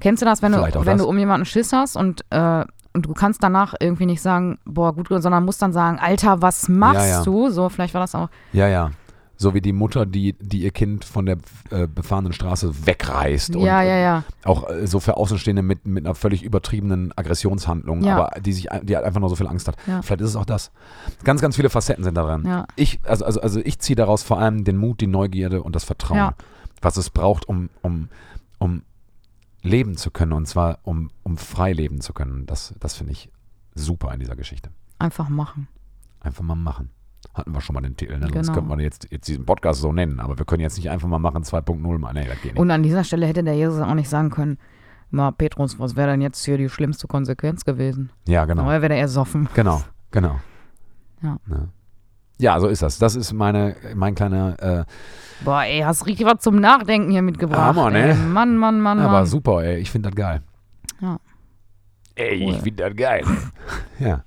B: Kennst du das, wenn, du,
A: Vielleicht
B: wenn
A: das.
B: du um jemanden Schiss hast und, äh, und du kannst danach irgendwie nicht sagen, boah, gut, sondern musst dann sagen, Alter, was machst
A: Ja, ja.
B: du? So, vielleicht war das auch.
A: Ja, ja. So wie die Mutter, die, die ihr Kind von der äh, befahrenen Straße wegreißt. und,
B: ja, ja, ja.
A: Auch äh, so für Außenstehende mit, mit einer völlig übertriebenen Aggressionshandlung,
B: Ja.
A: aber die sich die halt einfach nur so viel Angst hat.
B: Ja.
A: Vielleicht ist es auch das. Ganz, ganz viele Facetten sind daran.
B: Ja.
A: Ich, also, also, also ich ziehe daraus vor allem den Mut, die Neugierde und das Vertrauen, was es braucht, um, um, um leben zu können und zwar um, um frei leben zu können. Das, das finde ich super in dieser Geschichte.
B: Einfach machen.
A: Einfach mal machen. Hatten wir schon mal den Titel, ne? Sonst
B: Genau.
A: könnte man jetzt, jetzt diesen Podcast so nennen, aber wir können jetzt nicht einfach mal machen 2.0 mal. Nee, das geht nicht.
B: Und an dieser Stelle hätte der Jesus auch nicht sagen können, mal Petrus, was wäre denn jetzt hier die schlimmste Konsequenz gewesen?
A: ja, genau.
B: Aber er wäre ersoffen.
A: Genau, genau.
B: Ja.
A: Ne? Ja, so ist das. Das ist meine, mein kleiner, äh,
B: Boah, ey, hast richtig was zum Nachdenken hier mitgebracht.
A: Hammer, ne?
B: Ey, Mann, Mann, Mann,
A: aber
B: Mann.
A: super, ey. Ich finde das geil.
B: Ja.
A: Ey,
B: Cool.
A: ich finde das geil. <laughs> ja,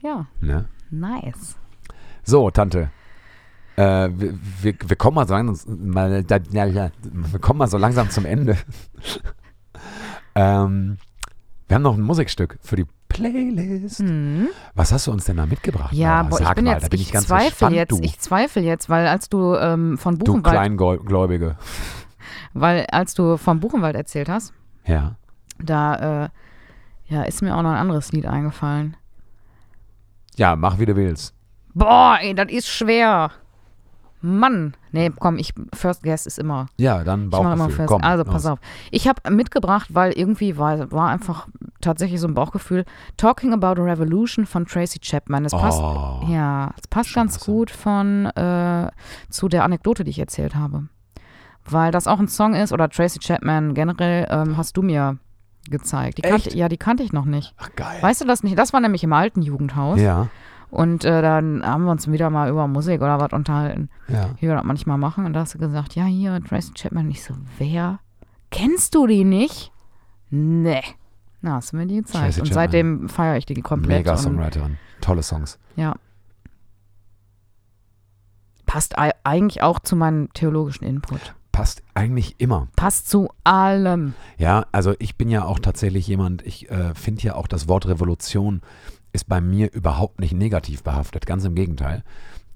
B: Ja,
A: ne?
B: nice.
A: So, Tante. Äh, wir, wir, wir kommen mal so langsam, mal, da, ja, ja, wir kommen mal so langsam zum Ende. <laughs> ähm, wir haben noch ein Musikstück für die Playlist.
B: Hm.
A: Was hast du uns denn da mitgebracht?
B: Ja, boah, ich
A: Sag
B: bin
A: mal,
B: jetzt,
A: da bin
B: ich,
A: ich, ganz
B: zweifle
A: gespannt,
B: jetzt,
A: du.
B: ich zweifle jetzt, weil als du ähm, von
A: du
B: Buchenwald,
A: Kleingläubige.
B: weil als du vom Buchenwald erzählt hast,
A: Ja.
B: da äh, ja, ist mir auch noch ein anderes Lied eingefallen.
A: Ja, mach wie du willst.
B: Boah, ey, das ist schwer. Mann. Nee, komm, ich, First Guess ist immer
A: Ja, dann Bauchgefühl. Komm,
B: also pass
A: los.
B: auf. Ich habe mitgebracht, weil irgendwie war, war einfach tatsächlich so ein Bauchgefühl. Talking About a Revolution von Tracy Chapman. Das passt,
A: Oh.
B: ja, es passt ganz
A: Song.
B: gut von äh, zu der Anekdote, die ich erzählt habe. Weil das auch ein Song ist, oder Tracy Chapman generell, ähm, hast du mir gezeigt. Die kannte, ja, die kannte ich noch nicht.
A: Ach, geil.
B: Weißt du das nicht? Das war nämlich im alten Jugendhaus.
A: Ja,
B: Und äh, dann haben wir uns wieder mal über Musik oder was unterhalten
A: ja.
B: wie wir das manchmal machen. Und da hast du gesagt, ja, hier, Tracy Chapman. Ich so, wer? Kennst du die nicht? Nee. Na, hast du mir die gezeigt.
A: Tracy
B: und
A: Chapman.
B: seitdem feiere ich die komplett.
A: Mega Songwriterin. Tolle Songs.
B: ja. Passt ei- eigentlich auch zu meinem theologischen Input.
A: Passt eigentlich immer.
B: Passt zu allem.
A: Ja, also ich bin ja auch tatsächlich jemand, ich äh, finde ja auch das Wort Revolution ist bei mir überhaupt nicht negativ behaftet, ganz im Gegenteil.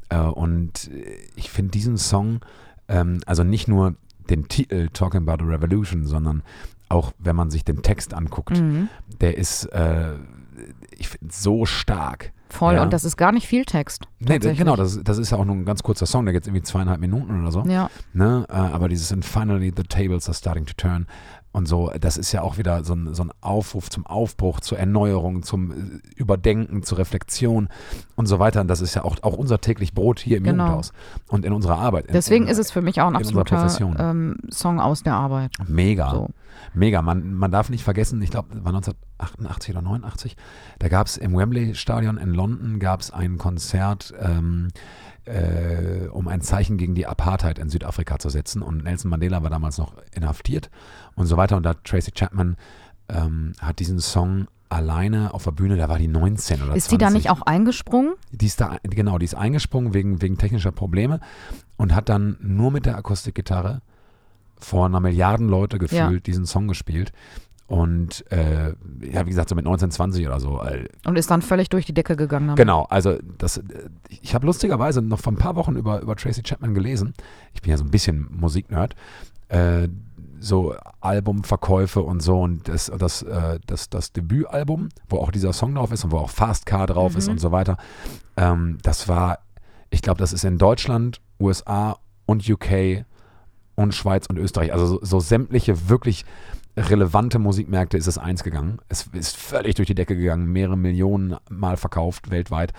A: Äh, und ich finde diesen Song, ähm, also nicht nur den Titel Talking About a Revolution, sondern auch wenn man sich den Text anguckt,
B: Mhm.
A: der ist, äh, ich finde, so stark.
B: Voll.
A: Ja.
B: Und das ist gar nicht viel Text.
A: Nee, genau, das, das ist ja auch nur ein ganz kurzer Song, der geht irgendwie zweieinhalb Minuten oder so.
B: Ja,
A: Ne? Äh, aber dieses and finally the tables are starting to turn und so, das ist ja auch wieder so ein, so ein Aufruf zum Aufbruch, zur Erneuerung, zum äh, Überdenken, zur Reflexion und so weiter. Und das ist ja auch, auch unser täglich Brot hier im
B: Genau.
A: Jugendhaus und in unserer Arbeit.
B: Deswegen
A: in,
B: ist es für mich auch ein absoluter ähm, Song aus der Arbeit.
A: Mega,
B: So.
A: mega. Man, man darf nicht vergessen, ich glaube, war 1988 oder 89, da gab es im Wembley Stadion in London gab es ein Konzert, ähm, äh, um ein Zeichen gegen die Apartheid in Südafrika zu setzen. Und Nelson Mandela war damals noch inhaftiert und so weiter. Und da Tracy Chapman ähm, hat diesen Song alleine auf der Bühne, da war die 19 oder
B: Ist
A: 20.
B: die da nicht auch eingesprungen?
A: Die ist da, genau, die ist eingesprungen wegen, wegen technischer Probleme und hat dann nur mit der Akustikgitarre vor einer Milliarden Leute gefühlt
B: Ja.
A: diesen Song gespielt. Und äh, ja, wie gesagt, so mit 19, 20 oder so. Äh,
B: Und ist dann völlig durch die Decke gegangen. damit.
A: Genau, also das, ich habe lustigerweise noch vor ein paar Wochen über, über Tracy Chapman gelesen. Ich bin ja so ein bisschen Musiknerd. Äh, so Albumverkäufe und so und das, das, äh, das, das Debütalbum, wo auch dieser Song drauf ist und wo auch Fast Car drauf ist
B: Mhm.
A: und so weiter, ähm, das war, ich glaube, das ist in Deutschland, USA und UK und Schweiz und Österreich, also so, so sämtliche wirklich relevante Musikmärkte ist es eins gegangen. Es ist völlig durch die Decke gegangen, mehrere Millionen Mal verkauft weltweit.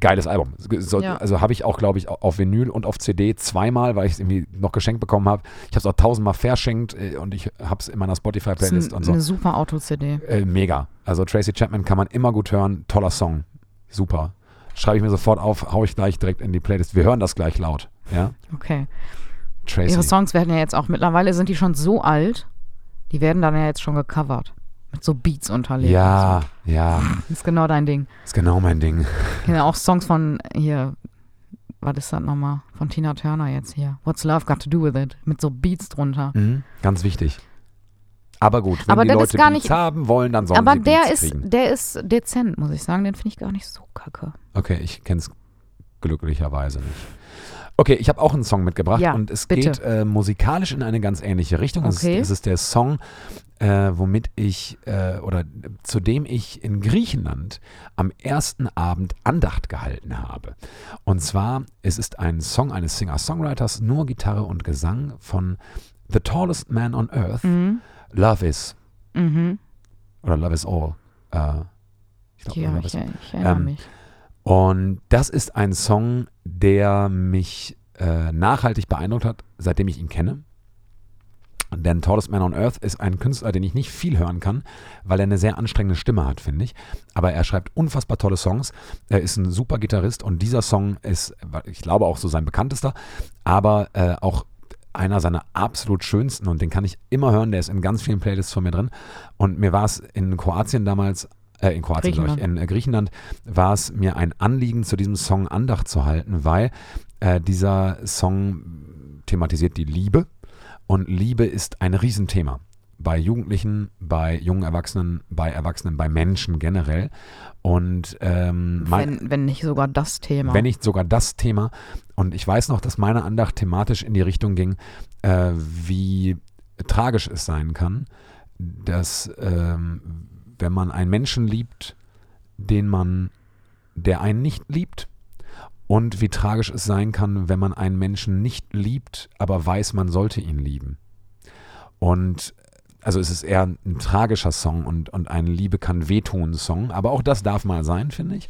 A: Geiles Album. So,
B: Ja.
A: Also habe ich auch, glaube ich, auf Vinyl und auf CD zweimal, weil ich es irgendwie noch geschenkt bekommen habe. Ich habe es auch tausendmal verschenkt äh, und ich habe es in meiner
B: Das
A: Spotify-Playlist
B: ist
A: und so.
B: eine super Auto-CD.
A: Äh, mega. Also Tracy Chapman kann man immer gut hören. Toller Song. Super. Schreibe ich mir sofort auf, hau ich gleich direkt in die Playlist. Wir hören das gleich laut. Ja,
B: Okay.
A: Tracy.
B: Ihre Songs werden ja jetzt auch, mittlerweile sind die schon so alt, die werden dann ja jetzt schon gecovert. Mit so Beats unterlegt.
A: Ja, ja,
B: Das <laughs> ist genau dein Ding.
A: ist genau mein Ding.
B: Ich kenne auch Songs von hier, was ist das nochmal? Von Tina Turner jetzt hier. What's Love Got to Do with It? Mit so Beats drunter.
A: Mhm, ganz wichtig. Aber gut, wenn
B: Aber
A: die Leute
B: gar
A: Beats
B: nicht-
A: haben wollen, dann sollen
B: Aber
A: sie
B: der
A: Beats
B: ist,
A: kriegen.
B: der ist dezent, muss ich sagen. Den finde ich gar nicht so kacke.
A: Okay, ich kenne es glücklicherweise nicht. Okay, ich habe auch einen Song mitgebracht
B: Ja,
A: und es
B: bitte.
A: geht äh, musikalisch in eine ganz ähnliche Richtung. Es,
B: Okay.
A: ist, es ist der Song, äh, womit ich äh, oder zu dem ich in Griechenland am ersten Abend Andacht gehalten habe. Und zwar, es ist ein Song eines Singer-Songwriters, nur Gitarre und Gesang von The Tallest Man on Earth,
B: Mhm.
A: Love Is
B: Mhm.
A: oder Love Is All. Äh, ich glaube,
B: Ja,
A: Love
B: ich,
A: Is
B: ich erinnere
A: Ähm,
B: mich.
A: und das ist ein Song, der mich äh, nachhaltig beeindruckt hat, seitdem ich ihn kenne. Denn Tallest Man on Earth ist ein Künstler, den ich nicht viel hören kann, weil er eine sehr anstrengende Stimme hat, finde ich. Aber er schreibt unfassbar tolle Songs. Er ist ein super Gitarrist und dieser Song ist, ich glaube, auch so sein bekanntester, aber äh, auch einer seiner absolut schönsten und den kann ich immer hören. Der ist in ganz vielen Playlists von mir drin. Und mir war es in Kroatien damals, äh, in Kroatien, sag ich,
B: Griechenland.
A: in äh, Griechenland, war es mir ein Anliegen, zu diesem Song Andacht zu halten, weil äh, dieser Song thematisiert die Liebe und Liebe ist ein Riesenthema. Bei Jugendlichen, bei jungen Erwachsenen, bei Erwachsenen, bei Menschen generell. Und ähm, mein,
B: Wenn, wenn nicht sogar das Thema.
A: wenn nicht sogar das Thema. Und ich weiß noch, dass meine Andacht thematisch in die Richtung ging, äh, wie tragisch es sein kann, dass ähm, wenn man einen Menschen liebt, den man, der einen nicht liebt, und wie tragisch es sein kann, wenn man einen Menschen nicht liebt, aber weiß, man sollte ihn lieben. Und also es ist eher ein tragischer Song und, und ein Liebe kann wehtun Song, aber auch das darf mal sein, finde ich.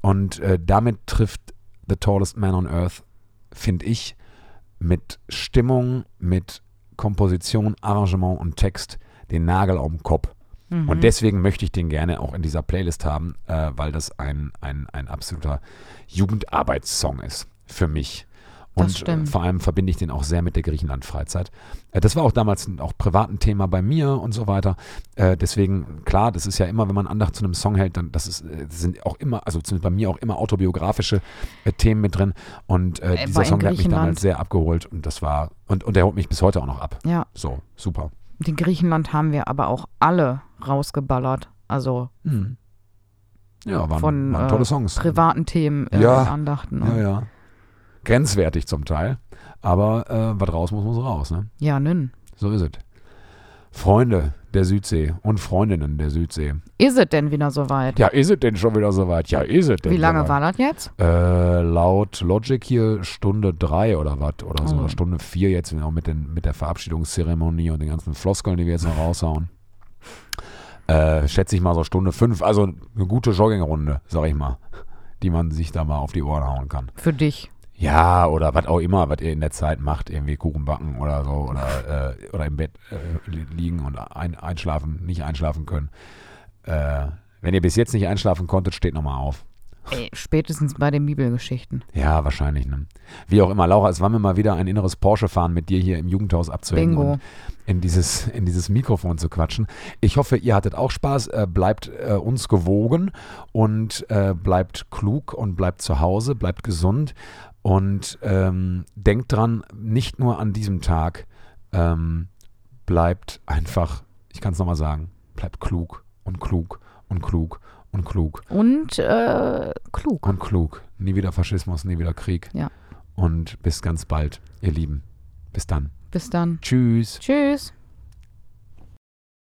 A: Und äh, damit trifft The Tallest Man on Earth, finde ich, mit Stimmung, mit Komposition, Arrangement und Text den Nagel auf den Kopf.
B: Mhm.
A: Und deswegen möchte ich den gerne auch in dieser Playlist haben, äh, weil das ein, ein, ein absoluter Jugendarbeitssong ist für mich. Und äh, vor allem verbinde ich den auch sehr mit der Griechenland-Freizeit. Äh, das war auch damals ein, auch privat ein Thema bei mir und so weiter. Äh, deswegen, klar, das ist ja immer, wenn man Andacht zu einem Song hält, dann das, ist, das sind auch immer, also zumindest bei mir auch immer autobiografische Themen mit drin. Und äh, dieser Song hat mich
B: Griechenland.
A: damals sehr abgeholt und das war, und, und der holt mich bis heute auch noch ab.
B: ja,
A: So, super.
B: den Griechenland haben wir aber auch alle rausgeballert. Also
A: Hm. Ja, waren,
B: Von,
A: waren
B: äh,
A: tolle Songs.
B: privaten Themen äh,
A: Ja.
B: Andachten.
A: Ja, ja. Grenzwertig zum Teil. Aber äh, was raus muss, muss raus. Ne?
B: ja, nünn.
A: So ist es. Freunde der Südsee und Freundinnen der Südsee.
B: Ist es denn wieder soweit?
A: Ja, ist es denn schon wieder soweit? Ja, ist es denn
B: Wie lange
A: soweit?
B: war das jetzt?
A: Äh, laut Logic hier Stunde drei oder was oder so,
B: Oh.
A: Stunde vier jetzt auch mit, den, mit der Verabschiedungszeremonie und den ganzen Floskeln, die wir jetzt noch raushauen. Äh, schätze ich mal so Stunde fünf, also eine gute Joggingrunde, sag ich mal, die man sich da mal auf die Ohren hauen kann.
B: Für dich.
A: Ja, oder was auch immer, was ihr in der Zeit macht, irgendwie Kuchen backen oder so, oder, äh, oder im Bett äh, li- liegen und ein, einschlafen, nicht einschlafen können. Äh, wenn ihr bis jetzt nicht einschlafen konntet, steht nochmal auf.
B: Ey, spätestens bei den Bibelgeschichten.
A: Ja, wahrscheinlich. Ne? Wie auch immer, Laura, es war mir mal wieder ein inneres Porsche-Fahren mit dir hier im Jugendhaus abzuhängen
B: Bingo.
A: und in dieses, in dieses Mikrofon zu quatschen. Ich hoffe, ihr hattet auch Spaß. Äh, bleibt äh, uns gewogen und äh, bleibt klug und bleibt zu Hause, bleibt gesund und ähm, denkt dran, nicht nur an diesem Tag, ähm, bleibt einfach, ich kann es nochmal sagen, Bleibt klug und klug und klug und klug
B: Und äh, klug.
A: und klug. Nie wieder Faschismus, nie wieder Krieg.
B: Ja.
A: Und bis ganz bald, ihr Lieben. Bis dann.
B: Bis dann.
A: Tschüss.
B: Tschüss.